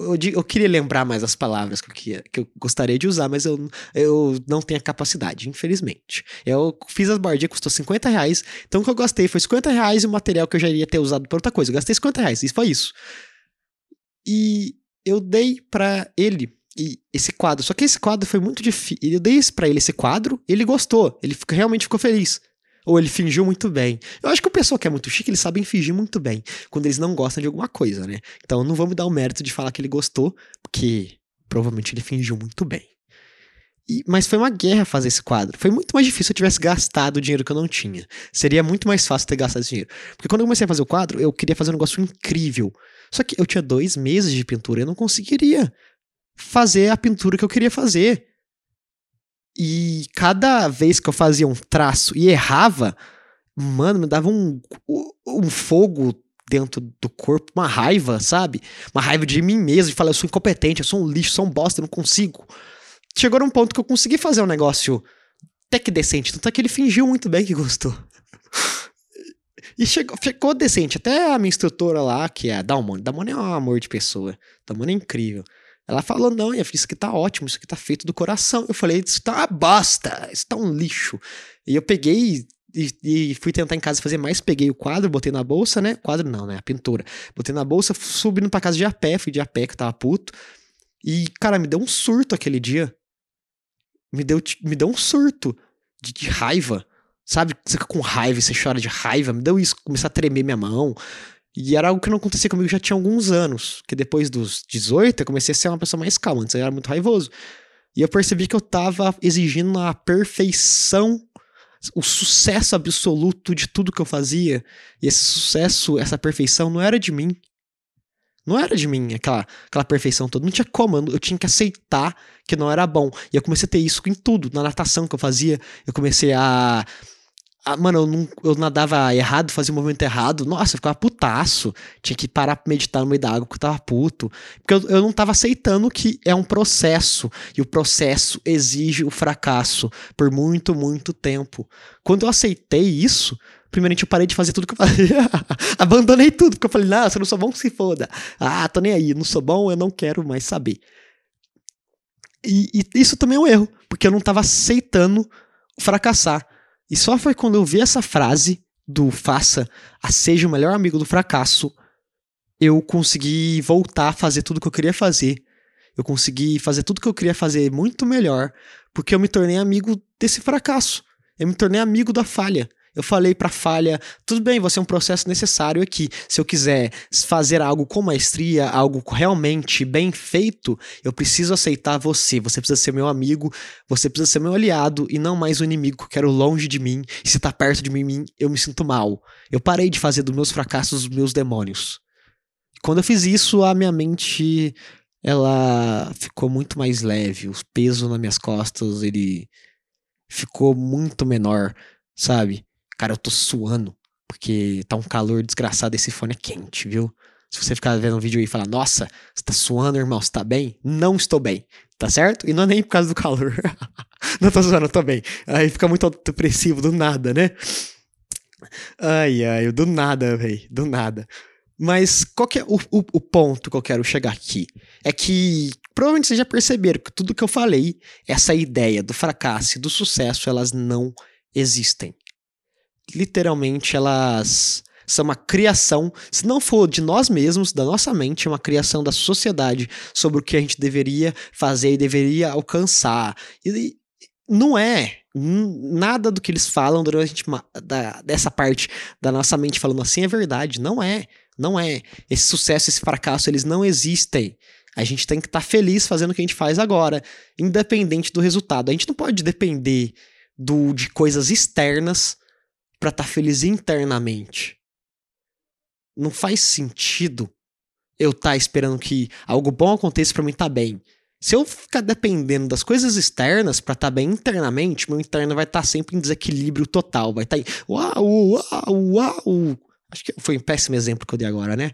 Eu, eu, queria lembrar mais as palavras que eu, queria, que eu gostaria de usar, mas eu, eu não tenho a capacidade, infelizmente. Eu fiz as bordinhas, custou 50 reais. Então o que eu gastei foi 50 reais e o material que eu já iria ter usado para outra coisa. Eu gastei 50 reais, isso foi isso. E eu dei para ele e esse quadro. Só que esse quadro foi muito difícil. Eu dei para ele esse quadro, ele gostou, ele realmente ficou feliz. Ou ele fingiu muito bem. Eu acho que o pessoal que é muito chique, eles sabem fingir muito bem quando eles não gostam de alguma coisa, né? Então não vamos dar o mérito de falar que ele gostou, porque provavelmente ele fingiu muito bem. E, mas foi uma guerra fazer esse quadro. Foi muito mais difícil se eu tivesse gastado o dinheiro que eu não tinha. Seria muito mais fácil ter gastado esse dinheiro. Porque quando eu comecei a fazer o quadro, eu queria fazer um negócio incrível. Só que eu tinha dois meses de pintura, eu não conseguiria fazer a pintura que eu queria fazer. E cada vez que eu fazia um traço e errava, mano, me dava um, um fogo dentro do corpo, uma raiva, sabe? Uma raiva de mim mesmo, de falar, eu sou incompetente, eu sou um lixo, sou um bosta, eu não consigo. Chegou num ponto que eu consegui fazer um negócio até que decente, tanto é que ele fingiu muito bem que gostou. E chegou, ficou decente. Até a minha instrutora lá, que é a Dalmone. Dalmone é um amor de pessoa. Dalmone é incrível. Ela falou: não, minha filha, isso aqui tá ótimo, isso aqui tá feito do coração. Eu falei: isso tá uma bosta, isso tá um lixo. E eu peguei e, e, fui tentar em casa fazer mais, peguei o quadro, botei na bolsa, né? Quadro não, né? A pintura. Botei na bolsa, subindo pra casa de a pé, fui de a pé, que eu tava puto. E, cara, me deu um surto aquele dia. Me deu, me deu um surto de, de raiva. Sabe? Você fica com raiva, você chora de raiva. Me deu isso, começar a tremer minha mão. E era algo que não acontecia comigo já tinha alguns anos. Que depois dos 18 eu comecei a ser uma pessoa mais calma. Antes eu era muito raivoso. E eu percebi que eu tava exigindo a perfeição, o sucesso absoluto de tudo que eu fazia. E esse sucesso, essa perfeição não era de mim. Não era de mim aquela, aquela perfeição toda. Não tinha como. Eu, tinha que aceitar que não era bom. E eu comecei a ter isso em tudo. Na natação que eu fazia, eu comecei a ah, mano, eu, não, eu nadava errado, fazia o movimento errado. Nossa, eu ficava putaço. Tinha que parar pra meditar no meio da água porque eu tava puto. Porque eu, eu não tava aceitando que é um processo. E o processo exige o fracasso por muito, muito tempo. Quando eu aceitei isso, primeiramente eu parei de fazer tudo que eu fazia. Abandonei tudo, porque eu falei, não, se eu não sou bom, se foda. Ah, tô nem aí, não sou bom, eu não quero mais saber. E, e isso também é um erro, porque eu não tava aceitando fracassar. E só foi quando eu vi essa frase do faça a seja o melhor amigo do fracasso, eu consegui voltar a fazer tudo que eu queria fazer. Eu consegui fazer tudo que eu queria fazer muito melhor, porque eu me tornei amigo desse fracasso. Eu me tornei amigo da falha. Eu falei para falha, tudo bem, você é um processo necessário aqui. Se eu quiser fazer algo com maestria, algo realmente bem feito, eu preciso aceitar você. Você precisa ser meu amigo, você precisa ser meu aliado e não mais o inimigo que eu quero longe de mim. E se tá perto de mim, eu me sinto mal. Eu parei de fazer dos meus fracassos os meus demônios. Quando eu fiz isso, a minha mente ela ficou muito mais leve, o peso nas minhas costas, ele ficou muito menor, sabe? Cara, eu tô suando, porque tá um calor desgraçado, esse fone é quente, viu? Se você ficar vendo um vídeo aí e falar, nossa, você tá suando, irmão, você tá bem? Não estou bem, tá certo? E não é nem por causa do calor. não tô suando, eu tô bem. Aí fica muito depressivo do nada, né? Ai, ai, do nada, velho, do nada. Mas qual que é o, o, o, ponto que eu quero chegar aqui? É que provavelmente vocês já perceberam que tudo que eu falei, essa ideia do fracasso e do sucesso, elas não existem literalmente elas são uma criação, se não for de nós mesmos, da nossa mente, é uma criação da sociedade sobre o que a gente deveria fazer e deveria alcançar. E não é nada do que eles falam durante da, dessa parte da nossa mente falando assim é verdade, não é. Não é. Esse sucesso, esse fracasso, eles não existem. A gente tem que estar tá feliz fazendo o que a gente faz agora, independente do resultado. A gente não pode depender do, de coisas externas para estar tá feliz internamente. Não faz sentido eu estar tá esperando que algo bom aconteça para mim estar tá bem. Se eu ficar dependendo das coisas externas para estar tá bem internamente, meu interno vai estar tá sempre em desequilíbrio total. Vai estar tá aí, uau, uau, uau. Acho que foi um péssimo exemplo que eu dei agora, né?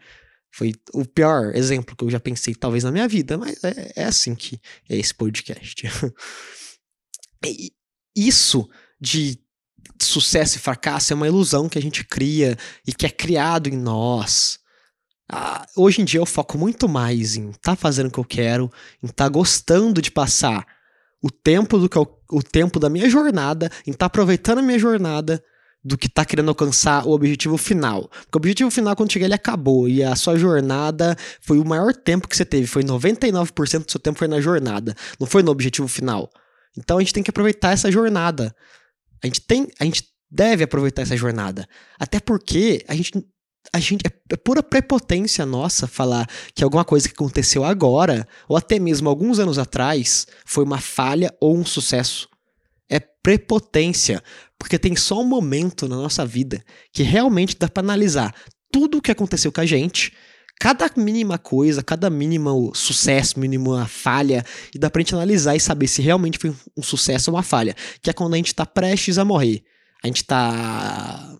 Foi o pior exemplo que eu já pensei, talvez, na minha vida, mas é, é assim que é esse podcast. Isso de sucesso e fracasso é uma ilusão que a gente cria e que é criado em nós. Ah, hoje em dia eu foco muito mais em estar tá fazendo o que eu quero, em estar tá gostando de passar o tempo do que eu, o tempo da minha jornada, em estar tá aproveitando a minha jornada do que tá querendo alcançar o objetivo final. Porque o objetivo final, quando chegar, ele acabou. E a sua jornada foi o maior tempo que você teve. Foi 99% do seu tempo foi na jornada. Não foi no objetivo final. Então a gente tem que aproveitar essa jornada. A gente tem. A gente deve aproveitar essa jornada. Até porque a gente. A gente é, pura prepotência nossa falar que alguma coisa que aconteceu agora, ou até mesmo alguns anos atrás, foi uma falha ou um sucesso é prepotência, porque tem só um momento na nossa vida que realmente dá para analisar tudo o que aconteceu com a gente, cada mínima coisa, cada mínimo sucesso, mínima falha, e dá pra gente analisar e saber se realmente foi um sucesso ou uma falha, que é quando a gente tá prestes a morrer. A gente tá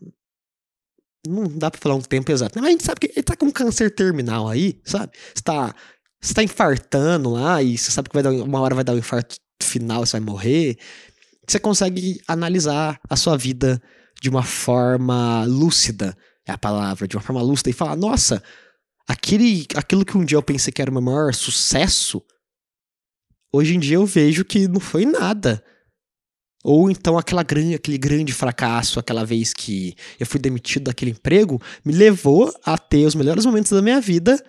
não dá pra falar um tempo exato, mas a gente sabe que ele tá com um câncer terminal aí, sabe? Você tá, você tá infartando lá e você sabe que vai dar, uma hora vai dar um infarto final, você vai morrer você consegue analisar a sua vida de uma forma lúcida, é a palavra, de uma forma lúcida e falar: nossa, aquele, aquilo que um dia eu pensei que era o meu maior sucesso, hoje em dia eu vejo que não foi nada. Ou então aquela grande, aquele grande fracasso, aquela vez que eu fui demitido daquele emprego, me levou a ter os melhores momentos da minha vida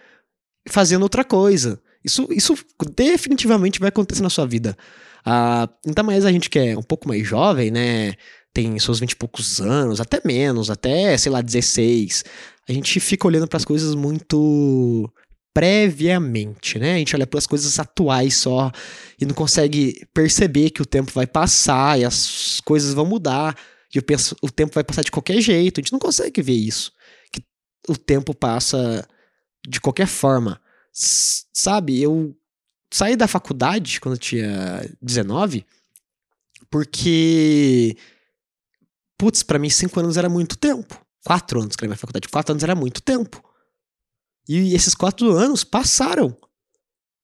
fazendo outra coisa. Isso, isso definitivamente vai acontecer na sua vida. Ah, ainda mais a gente que é um pouco mais jovem, né? Tem seus 20 e poucos anos, até menos, até, sei lá, 16. A gente fica olhando para as coisas muito previamente, né? A gente olha para as coisas atuais só e não consegue perceber que o tempo vai passar e as coisas vão mudar. E eu penso, o tempo vai passar de qualquer jeito. A gente não consegue ver isso. Que o tempo passa de qualquer forma. S sabe, eu saí da faculdade quando eu tinha 19, porque. Putz, pra mim, cinco anos era muito tempo. Quatro anos que na faculdade. Quatro anos era muito tempo. E esses quatro anos passaram.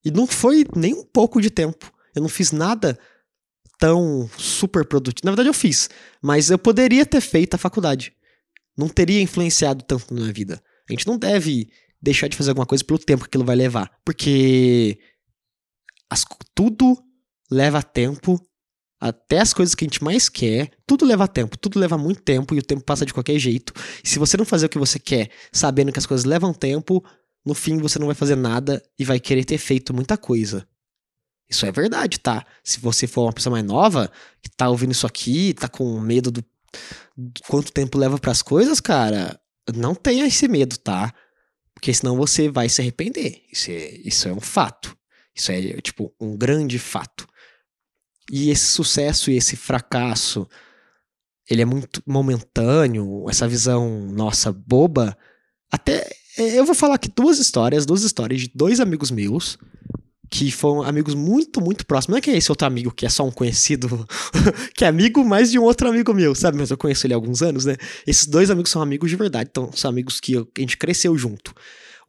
E não foi nem um pouco de tempo. Eu não fiz nada tão super produtivo. Na verdade, eu fiz. Mas eu poderia ter feito a faculdade. Não teria influenciado tanto na minha vida. A gente não deve deixar de fazer alguma coisa pelo tempo que aquilo vai levar. Porque as, tudo leva tempo, até as coisas que a gente mais quer, tudo leva tempo, tudo leva muito tempo e o tempo passa de qualquer jeito. E se você não fazer o que você quer, sabendo que as coisas levam tempo, no fim você não vai fazer nada e vai querer ter feito muita coisa. Isso é verdade, tá? Se você for uma pessoa mais nova, que tá ouvindo isso aqui, tá com medo do, do quanto tempo leva para as coisas, cara, não tenha esse medo, tá? Porque senão você vai se arrepender. Isso é, isso é um fato. Isso é, tipo, um grande fato. E esse sucesso e esse fracasso, ele é muito momentâneo, essa visão nossa boba. Até é, eu vou falar aqui duas histórias, duas histórias de dois amigos meus que foram amigos muito, muito próximos. Não é que é esse outro amigo que é só um conhecido, que é amigo mais de um outro amigo meu, sabe? Mas eu conheço ele há alguns anos, né? Esses dois amigos são amigos de verdade, então são amigos que a gente cresceu junto.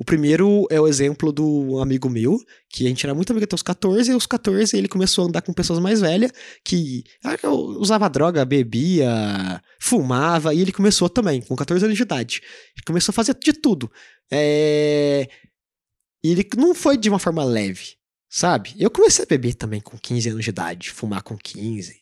O primeiro é o exemplo do amigo meu, que a gente era muito amigo até os 14, e aos 14 ele começou a andar com pessoas mais velhas, que ah, usava droga, bebia, fumava, e ele começou também, com 14 anos de idade. Ele começou a fazer de tudo. É... E ele não foi de uma forma leve, sabe? Eu comecei a beber também com 15 anos de idade, fumar com 15,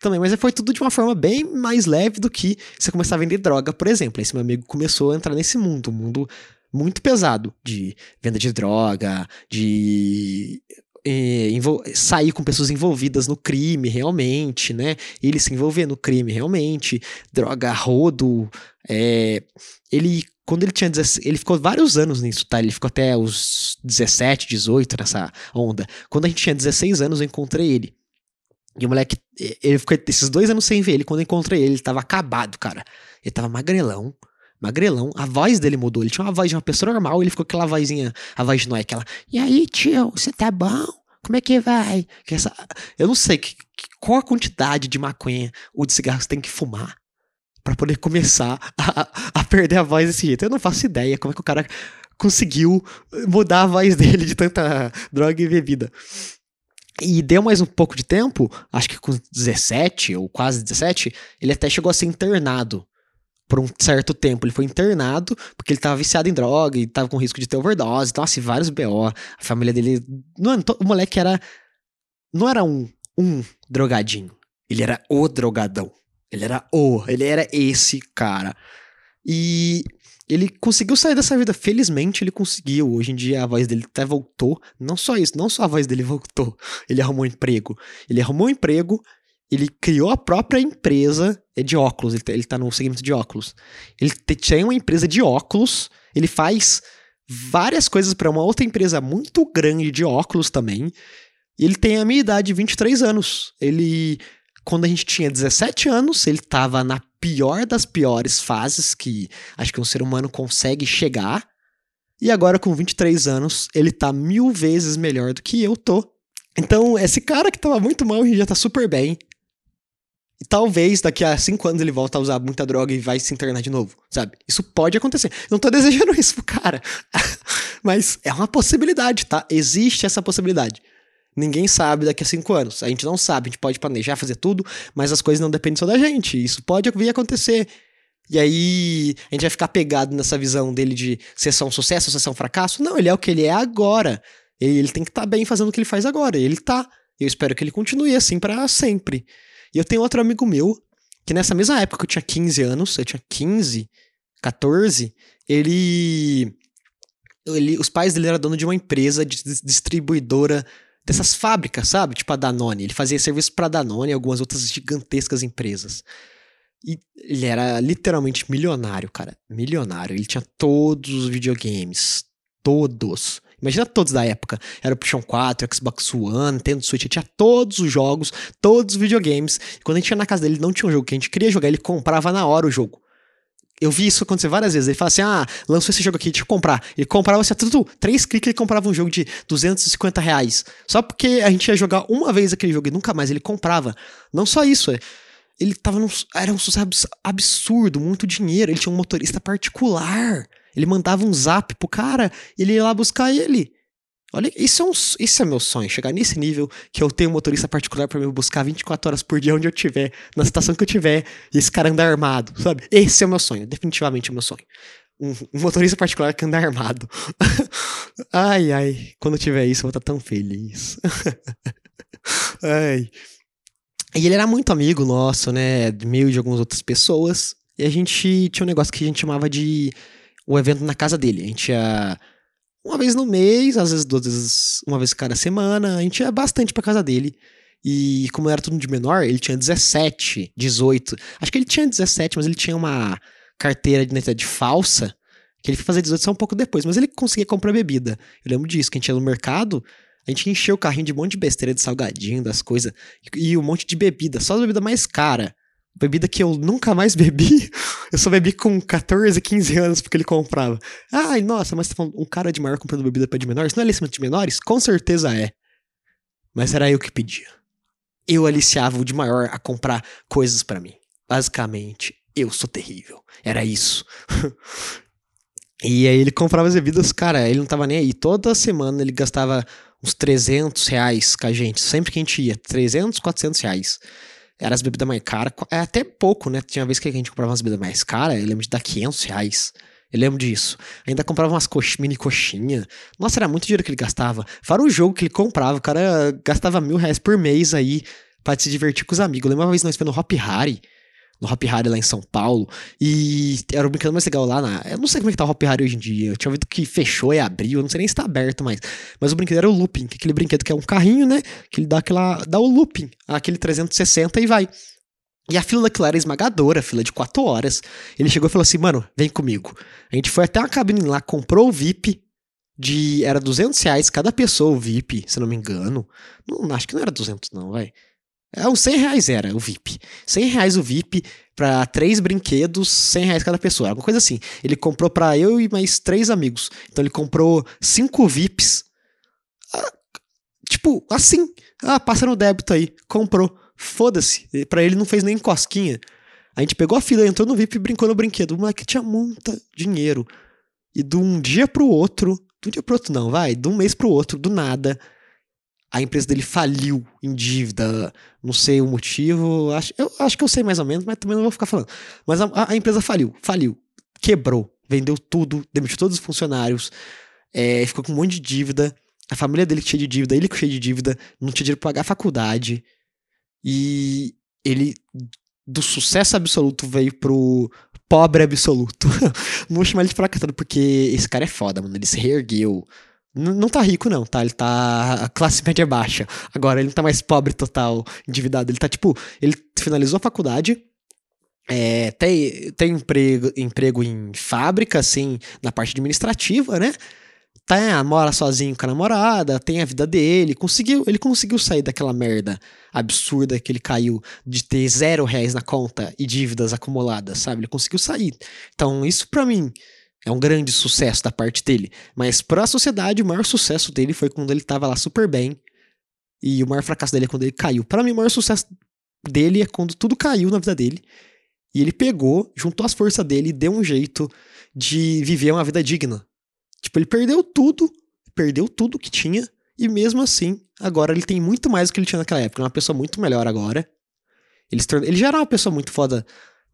também, mas foi tudo de uma forma bem mais leve do que você começar a vender droga, por exemplo. Esse meu amigo começou a entrar nesse mundo, um mundo muito pesado de venda de droga, de é, sair com pessoas envolvidas no crime realmente, né? Ele se envolver no crime realmente, droga, rodo. É, ele, quando ele tinha 16, ele ficou vários anos nisso, tá? Ele ficou até os 17, 18 nessa onda. Quando a gente tinha 16 anos, eu encontrei ele. E o moleque, ele ficou esses dois anos sem ver ele. Quando eu encontrei ele, ele tava acabado, cara. Ele tava magrelão magrelão, a voz dele mudou. Ele tinha uma voz de uma pessoa normal, ele ficou aquela vozinha, a voz de Noé, aquela. E aí, tio, você tá bom? Como é que vai? Que essa, eu não sei que, qual a quantidade de maconha ou de cigarro você tem que fumar para poder começar a, a, perder a voz desse jeito. Eu não faço ideia como é que o cara conseguiu mudar a voz dele de tanta droga e bebida. E deu mais um pouco de tempo, acho que com 17 ou quase 17, ele até chegou a ser internado por um certo tempo. Ele foi internado porque ele tava viciado em droga e tava com risco de ter overdose. Então, assim, vários BO. A família dele. O moleque era. Não era um, um drogadinho. Ele era o drogadão. Ele era o. Ele era esse cara. E ele conseguiu sair dessa vida. Felizmente, ele conseguiu. Hoje em dia, a voz dele até voltou. Não só isso, não só a voz dele voltou. Ele arrumou um emprego. Ele arrumou um emprego, ele criou a própria empresa de óculos. Ele, tá, ele tá no segmento de óculos. Ele tem uma empresa de óculos. Ele faz várias coisas para uma outra empresa muito grande de óculos também. Ele tem a minha idade, 23 anos. Ele quando a gente tinha 17 anos, ele estava na pior das piores fases que acho que um ser humano consegue chegar. E agora, com 23 anos, ele tá mil vezes melhor do que eu tô. Então, esse cara que tava muito mal já tá super bem. Talvez daqui a 5 anos ele volta a usar muita droga e vai se internar de novo, sabe? Isso pode acontecer. Não tô desejando isso pro cara. Mas é uma possibilidade, tá? Existe essa possibilidade. Ninguém sabe daqui a cinco anos. A gente não sabe, a gente pode planejar, fazer tudo, mas as coisas não dependem só da gente. Isso pode vir a acontecer. E aí a gente vai ficar pegado nessa visão dele de um sucesso, um fracasso. Não, ele é o que ele é agora. Ele, ele tem que estar tá bem fazendo o que ele faz agora. Ele tá. Eu espero que ele continue assim para sempre. E eu tenho outro amigo meu, que nessa mesma época que eu tinha 15 anos, eu tinha 15, 14, ele. ele os pais dele eram dono de uma empresa de distribuidora dessas fábricas, sabe? Tipo a Danone. Ele fazia serviço para Danone e algumas outras gigantescas empresas. E ele era literalmente milionário, cara. Milionário. Ele tinha todos os videogames. Todos. Imagina todos da época. Era o PlayStation 4, Xbox One, Nintendo Switch. Tinha todos os jogos, todos os videogames. E quando a gente ia na casa dele, não tinha um jogo que a gente queria jogar. Ele comprava na hora o jogo. Eu vi isso acontecer várias vezes. Ele fala assim: ah, lançou esse jogo aqui, deixa eu comprar. Ele comprava assim, tudo, três cliques ele comprava um jogo de 250 reais. Só porque a gente ia jogar uma vez aquele jogo e nunca mais ele comprava. Não só isso, é. Ele tava num. Era um sucesso absurdo, muito dinheiro. Ele tinha um motorista particular. Ele mandava um zap pro cara, ele ia lá buscar ele. Olha, isso é, um, isso é meu sonho, chegar nesse nível que eu tenho um motorista particular para me buscar 24 horas por dia onde eu tiver, na situação que eu tiver, e esse cara andar armado, sabe? Esse é o meu sonho, definitivamente é o meu sonho. Um, um motorista particular que anda armado. ai, ai, quando eu tiver isso eu vou estar tão feliz. ai. E ele era muito amigo nosso, né? Meio de algumas outras pessoas. E a gente tinha um negócio que a gente chamava de o evento na casa dele. A gente ia uma vez no mês, às vezes duas vezes, uma vez cada semana. A gente ia bastante pra casa dele. E como era tudo de menor, ele tinha 17, 18. Acho que ele tinha 17, mas ele tinha uma carteira de identidade falsa. Que ele foi fazer 18 só um pouco depois, mas ele conseguia comprar bebida. Eu lembro disso, que a gente ia no mercado, a gente encheu o carrinho de um monte de besteira de salgadinho, das coisas, e um monte de bebida, só a bebida mais cara bebida que eu nunca mais bebi. Eu só bebi com 14, 15 anos porque ele comprava. Ai, nossa, mas tá falando, um cara de maior comprando bebida para de menores? Não é aliciamento de menores? Com certeza é. Mas era eu que pedia. Eu aliciava o de maior a comprar coisas para mim. Basicamente, eu sou terrível. Era isso. e aí ele comprava as bebidas, cara, ele não tava nem aí. Toda semana ele gastava uns 300 reais com a gente. Sempre que a gente ia, 300, 400 reais era as bebidas mais caras. É até pouco, né? Tinha vez que a gente comprava umas bebidas mais caras, eu lembro de dar 500 reais. Eu lembro disso. Ainda comprava umas cox, mini coxinha. Nossa, era muito dinheiro que ele gastava. Fora o jogo que ele comprava, o cara gastava mil reais por mês aí pra se divertir com os amigos. Eu lembro uma vez nós no Hop Harry no Hop Harry lá em São Paulo. E era o brinquedo mais legal lá na. Eu não sei como é que tá o Hop Harry hoje em dia. Eu tinha ouvido que fechou e abriu, eu não sei nem se tá aberto mais. Mas o brinquedo era o looping, que é aquele brinquedo que é um carrinho, né? Que ele dá aquela. dá o looping, aquele 360 e vai. E a fila daquilo era esmagadora, fila de 4 horas. Ele chegou e falou assim: mano, vem comigo. A gente foi até uma cabine lá, comprou o VIP. De. Era 200 reais cada pessoa o VIP, se não me engano. Não, acho que não era 200, não, vai. É, uns 100 reais era o VIP. 100 reais o VIP para três brinquedos, 100 reais cada pessoa. Alguma coisa assim. Ele comprou para eu e mais três amigos. Então ele comprou cinco VIPs. Ah, tipo, assim. Ah, passa no débito aí. Comprou. Foda-se. Pra ele não fez nem cosquinha. A gente pegou a fila, entrou no VIP e brincou no brinquedo. O moleque tinha muito dinheiro. E de um dia pro outro. De um dia pro outro não, vai. De um mês pro outro, do nada a empresa dele faliu em dívida, não sei o motivo, acho, eu acho que eu sei mais ou menos, mas também não vou ficar falando. Mas a, a empresa faliu, faliu, quebrou, vendeu tudo, demitiu todos os funcionários, é, ficou com um monte de dívida, a família dele cheia de dívida, ele cheio de dívida, não tinha dinheiro pra pagar a faculdade, e ele, do sucesso absoluto, veio pro pobre absoluto. não vou chamar ele de fracassado, porque esse cara é foda, mano, ele se reergueu, não tá rico, não, tá? Ele tá classe média baixa. Agora, ele não tá mais pobre total, endividado. Ele tá, tipo, ele finalizou a faculdade, é, tem, tem emprego, emprego em fábrica, assim, na parte administrativa, né? Tá, mora sozinho com a namorada, tem a vida dele, conseguiu, ele conseguiu sair daquela merda absurda que ele caiu de ter zero reais na conta e dívidas acumuladas, sabe? Ele conseguiu sair. Então, isso para mim é um grande sucesso da parte dele. Mas para a sociedade, o maior sucesso dele foi quando ele tava lá super bem. E o maior fracasso dele é quando ele caiu. Para mim, o maior sucesso dele é quando tudo caiu na vida dele. E ele pegou, juntou as forças dele e deu um jeito de viver uma vida digna. Tipo, ele perdeu tudo, perdeu tudo que tinha. E mesmo assim, agora ele tem muito mais do que ele tinha naquela época. É uma pessoa muito melhor agora. Ele, tornou, ele já era uma pessoa muito foda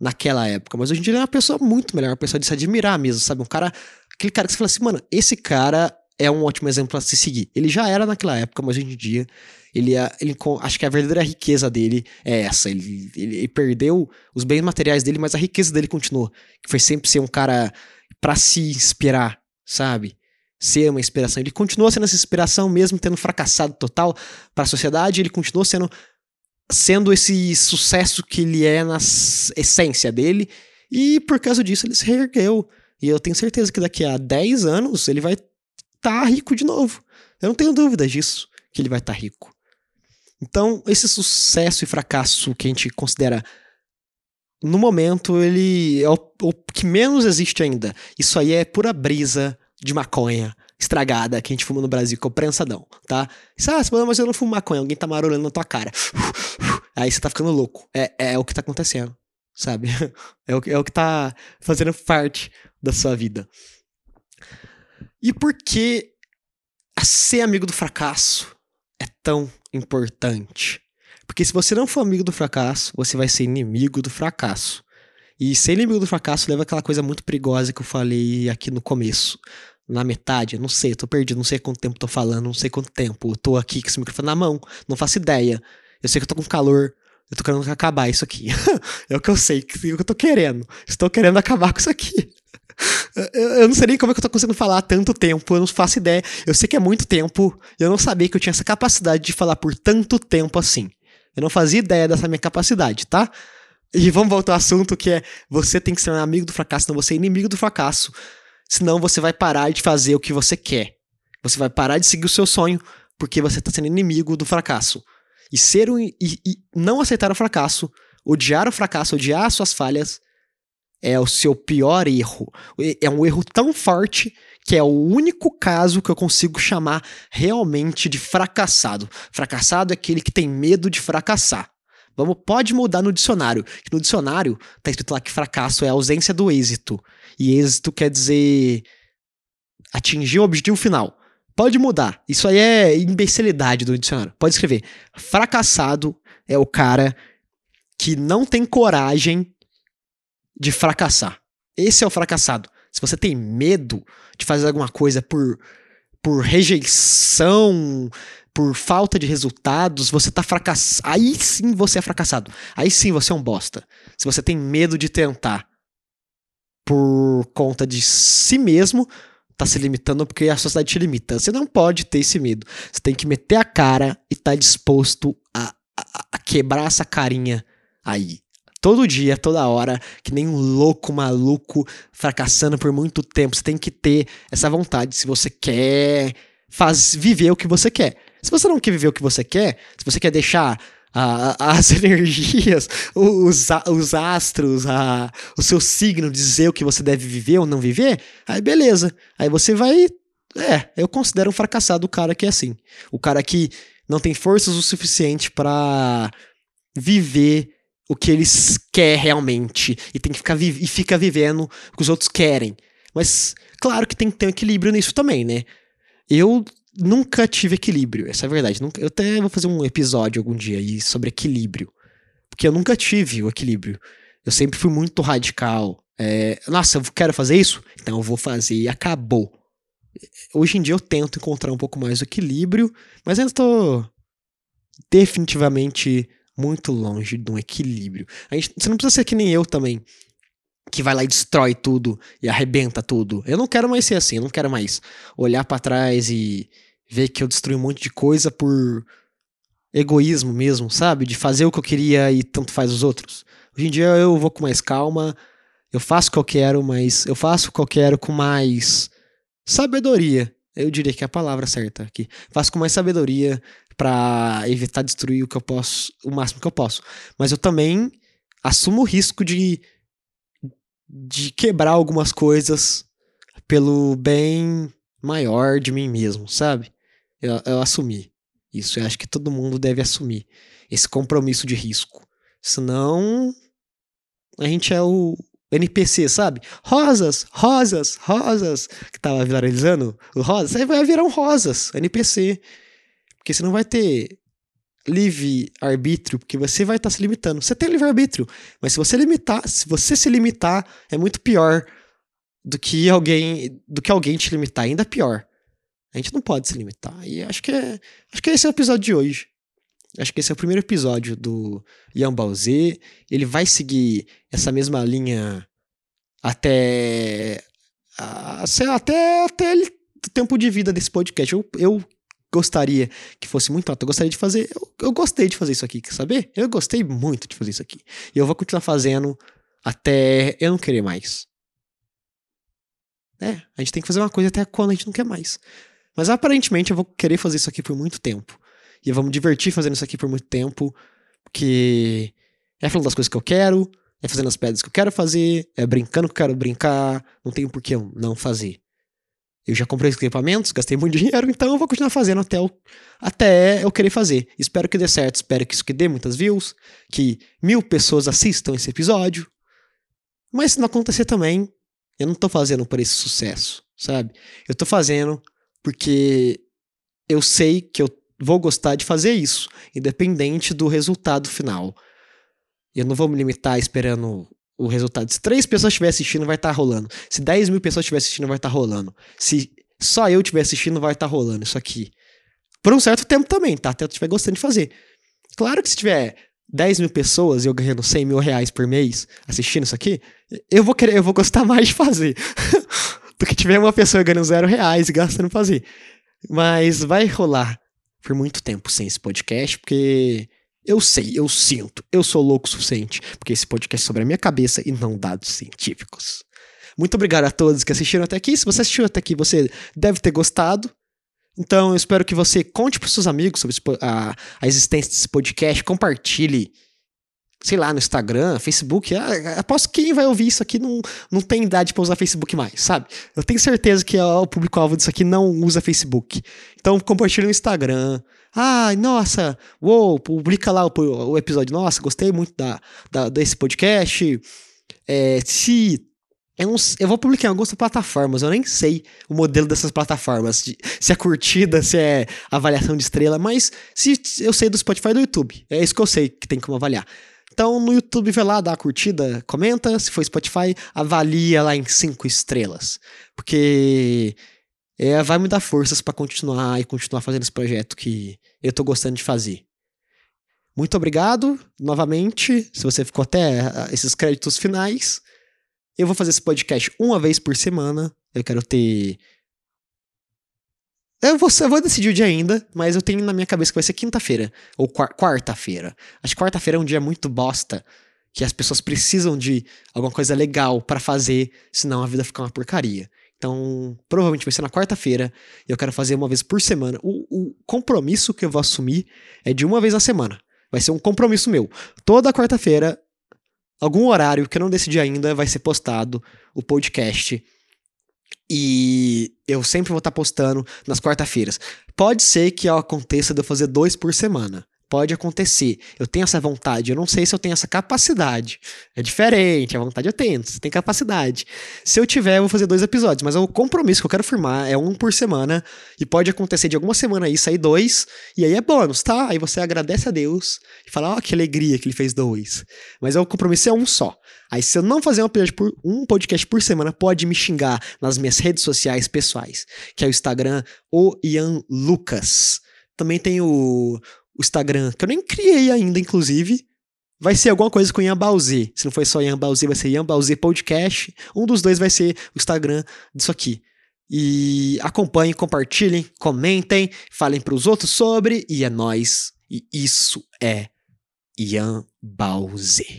naquela época. Mas hoje em dia ele é uma pessoa muito melhor, uma pessoa de se admirar mesmo, sabe? Um cara. Aquele cara que você fala assim, mano, esse cara é um ótimo exemplo a se seguir. Ele já era naquela época, mas hoje em dia ele, é, ele acho que a verdadeira riqueza dele é essa. Ele, ele, ele, perdeu os bens materiais dele, mas a riqueza dele continuou. Que foi sempre ser um cara para se inspirar, sabe? Ser uma inspiração. Ele continuou sendo essa inspiração, mesmo tendo fracassado total para a sociedade. Ele continuou sendo sendo esse sucesso que ele é na essência dele, e por causa disso ele se reergueu. E eu tenho certeza que daqui a 10 anos ele vai estar tá rico de novo. Eu não tenho dúvidas disso, que ele vai estar tá rico. Então, esse sucesso e fracasso que a gente considera no momento, ele é o, o que menos existe ainda. Isso aí é pura brisa de maconha estragada que a gente fuma no Brasil, que é o prensadão, tá? Isso, ah, mas eu não fumo maconha, alguém tá marolando na tua cara. Aí você tá ficando louco. É, é o que tá acontecendo, sabe? É o, é o que tá fazendo parte da sua vida. E por que ser amigo do fracasso é tão importante? Porque se você não for amigo do fracasso, você vai ser inimigo do fracasso. E ser inimigo do fracasso leva aquela coisa muito perigosa que eu falei aqui no começo na metade, não sei, eu tô perdido, não sei quanto tempo tô falando, não sei quanto tempo. Eu tô aqui com esse microfone na mão, não faço ideia. Eu sei que eu tô com calor, eu tô querendo acabar isso aqui. é o que eu sei, é o que eu tô querendo. Estou querendo acabar com isso aqui. eu, não sei nem como é que eu tô conseguindo falar há tanto tempo, eu não faço ideia. Eu sei que é muito tempo, eu não sabia que eu tinha essa capacidade de falar por tanto tempo assim. Eu não fazia ideia dessa minha capacidade, tá? E vamos voltar ao assunto que é você tem que ser um amigo do fracasso, não você é inimigo do fracasso. Senão você vai parar de fazer o que você quer. Você vai parar de seguir o seu sonho porque você está sendo inimigo do fracasso. E ser um, e, e não aceitar o fracasso, odiar o fracasso, odiar as suas falhas, é o seu pior erro. É um erro tão forte que é o único caso que eu consigo chamar realmente de fracassado. Fracassado é aquele que tem medo de fracassar. Vamos, pode mudar no dicionário. No dicionário tá escrito lá que fracasso é a ausência do êxito. E êxito quer dizer atingir o objetivo final. Pode mudar. Isso aí é imbecilidade do dicionário. Pode escrever. Fracassado é o cara que não tem coragem de fracassar. Esse é o fracassado. Se você tem medo de fazer alguma coisa por, por rejeição, por falta de resultados, você tá fracassado. Aí sim você é fracassado. Aí sim você é um bosta. Se você tem medo de tentar por conta de si mesmo, tá se limitando porque a sociedade te limita. Você não pode ter esse medo. Você tem que meter a cara e tá disposto a, a, a quebrar essa carinha aí. Todo dia, toda hora, que nem um louco maluco fracassando por muito tempo. Você tem que ter essa vontade se você quer faz, viver o que você quer. Se você não quer viver o que você quer, se você quer deixar a, as energias, os, os astros, a, o seu signo dizer o que você deve viver ou não viver, aí beleza. Aí você vai. É, eu considero um fracassado o cara que é assim. O cara que não tem forças o suficiente para viver o que eles quer realmente e tem que ficar e fica vivendo o que os outros querem. Mas claro que tem que ter um equilíbrio nisso também, né? Eu nunca tive equilíbrio, essa é a verdade. Nunca, eu até vou fazer um episódio algum dia aí sobre equilíbrio. Porque eu nunca tive o equilíbrio. Eu sempre fui muito radical. É, Nossa, eu quero fazer isso? Então eu vou fazer e acabou. Hoje em dia eu tento encontrar um pouco mais o equilíbrio, mas ainda estou definitivamente muito longe de um equilíbrio. A gente, você não precisa ser que nem eu também, que vai lá e destrói tudo e arrebenta tudo. Eu não quero mais ser assim, eu não quero mais olhar para trás e ver que eu destruí um monte de coisa por egoísmo mesmo, sabe? De fazer o que eu queria e tanto faz os outros. Hoje em dia eu vou com mais calma, eu faço o que eu quero, mas eu faço o que eu quero com mais sabedoria. Eu diria que é a palavra certa aqui. Faço com mais sabedoria para evitar destruir o que eu posso, o máximo que eu posso. Mas eu também assumo o risco de de quebrar algumas coisas pelo bem maior de mim mesmo, sabe? Eu, eu assumi isso. Eu acho que todo mundo deve assumir esse compromisso de risco. Senão, a gente é o NPC, sabe? Rosas, rosas, rosas, que tava viralizando o rosas, aí vai virar um rosas, NPC. Porque você não vai ter livre arbítrio, porque você vai estar tá se limitando. Você tem livre arbítrio, mas se você limitar, se você se limitar, é muito pior do que alguém, do que alguém te limitar, ainda pior. A gente não pode se limitar. E acho que é, acho que esse é o episódio de hoje. Acho que esse é o primeiro episódio do Yan Z. Ele vai seguir essa mesma linha até até até o tempo de vida desse podcast. Eu, eu gostaria que fosse muito alto. Eu gostaria de fazer. Eu, eu, gostei de fazer isso aqui, quer saber? Eu gostei muito de fazer isso aqui. E eu vou continuar fazendo até eu não querer mais. É, a gente tem que fazer uma coisa até quando a gente não quer mais. Mas aparentemente eu vou querer fazer isso aqui por muito tempo. E eu vou me divertir fazendo isso aqui por muito tempo. Porque é falando das coisas que eu quero, é fazendo as pedras que eu quero fazer, é brincando que eu quero brincar. Não tem por que eu não fazer. Eu já comprei os equipamentos, gastei muito dinheiro, então eu vou continuar fazendo até, eu, até eu querer fazer. Espero que dê certo, espero que isso que dê muitas views, que mil pessoas assistam esse episódio. Mas se não acontecer também, eu não tô fazendo por esse sucesso, sabe? Eu tô fazendo porque eu sei que eu vou gostar de fazer isso, independente do resultado final. Eu não vou me limitar esperando o resultado. Se três pessoas estiverem assistindo, vai estar tá rolando. Se 10 mil pessoas estiverem assistindo, vai estar tá rolando. Se só eu estiver assistindo, vai estar tá rolando isso aqui. Por um certo tempo também, tá? Até eu estiver gostando de fazer. Claro que se tiver 10 mil pessoas e eu ganhando 100 mil reais por mês assistindo isso aqui, eu vou querer, eu vou gostar mais de fazer. do que tiver uma pessoa ganhando zero reais e gastando fazer. Mas vai rolar por muito tempo sem esse podcast, porque eu sei, eu sinto, eu sou louco o suficiente, porque esse podcast é sobre a minha cabeça e não dados científicos. Muito obrigado a todos que assistiram até aqui. Se você assistiu até aqui, você deve ter gostado. Então, eu espero que você conte para seus amigos sobre a, a existência desse podcast, compartilhe sei lá, no Instagram, Facebook. Ah, aposto que quem vai ouvir isso aqui não, não tem idade para usar Facebook mais, sabe? Eu tenho certeza que o público-alvo disso aqui não usa Facebook. Então compartilha no Instagram. Ah, nossa, uou, publica lá o, o episódio. Nossa, gostei muito da, da desse podcast. É, se eu, não, eu, vou publicar em algumas plataformas, eu nem sei o modelo dessas plataformas, de, se é curtida, se é avaliação de estrela, mas se eu sei do Spotify e do YouTube, é isso que eu sei que tem como avaliar. Então no YouTube vai lá, dá a curtida, comenta, se for Spotify, avalia lá em cinco estrelas. Porque é, vai me dar forças para continuar e continuar fazendo esse projeto que eu tô gostando de fazer. Muito obrigado novamente, se você ficou até ah, esses créditos finais. Eu vou fazer esse podcast uma vez por semana. Eu quero ter eu vou, eu vou decidir o dia ainda, mas eu tenho na minha cabeça que vai ser quinta-feira. Ou quarta-feira. Acho que quarta-feira é um dia muito bosta. Que as pessoas precisam de alguma coisa legal para fazer, senão a vida fica uma porcaria. Então, provavelmente vai ser na quarta-feira. E eu quero fazer uma vez por semana. O, o compromisso que eu vou assumir é de uma vez a semana. Vai ser um compromisso meu. Toda quarta-feira, algum horário que eu não decidi ainda, vai ser postado o podcast e eu sempre vou estar postando nas quarta-feiras. Pode ser que aconteça de eu fazer dois por semana. Pode acontecer. Eu tenho essa vontade. Eu não sei se eu tenho essa capacidade. É diferente. A vontade eu tenho. Você tem capacidade. Se eu tiver, eu vou fazer dois episódios. Mas o compromisso que eu quero firmar é um por semana. E pode acontecer de alguma semana aí sair dois. E aí é bônus, tá? Aí você agradece a Deus e fala: Ó, oh, que alegria que ele fez dois. Mas o compromisso é um só. Aí, se eu não fazer um um podcast por semana, pode me xingar nas minhas redes sociais pessoais, que é o Instagram, o Ian Lucas. Também tem o, o Instagram, que eu nem criei ainda, inclusive. Vai ser alguma coisa com Ian Balzi. Se não for só Ian Balzi, vai ser Ian Balzi Podcast. Um dos dois vai ser o Instagram disso aqui. E acompanhem, compartilhem, comentem, falem para os outros sobre. E é nós. E isso é Ian Balzi.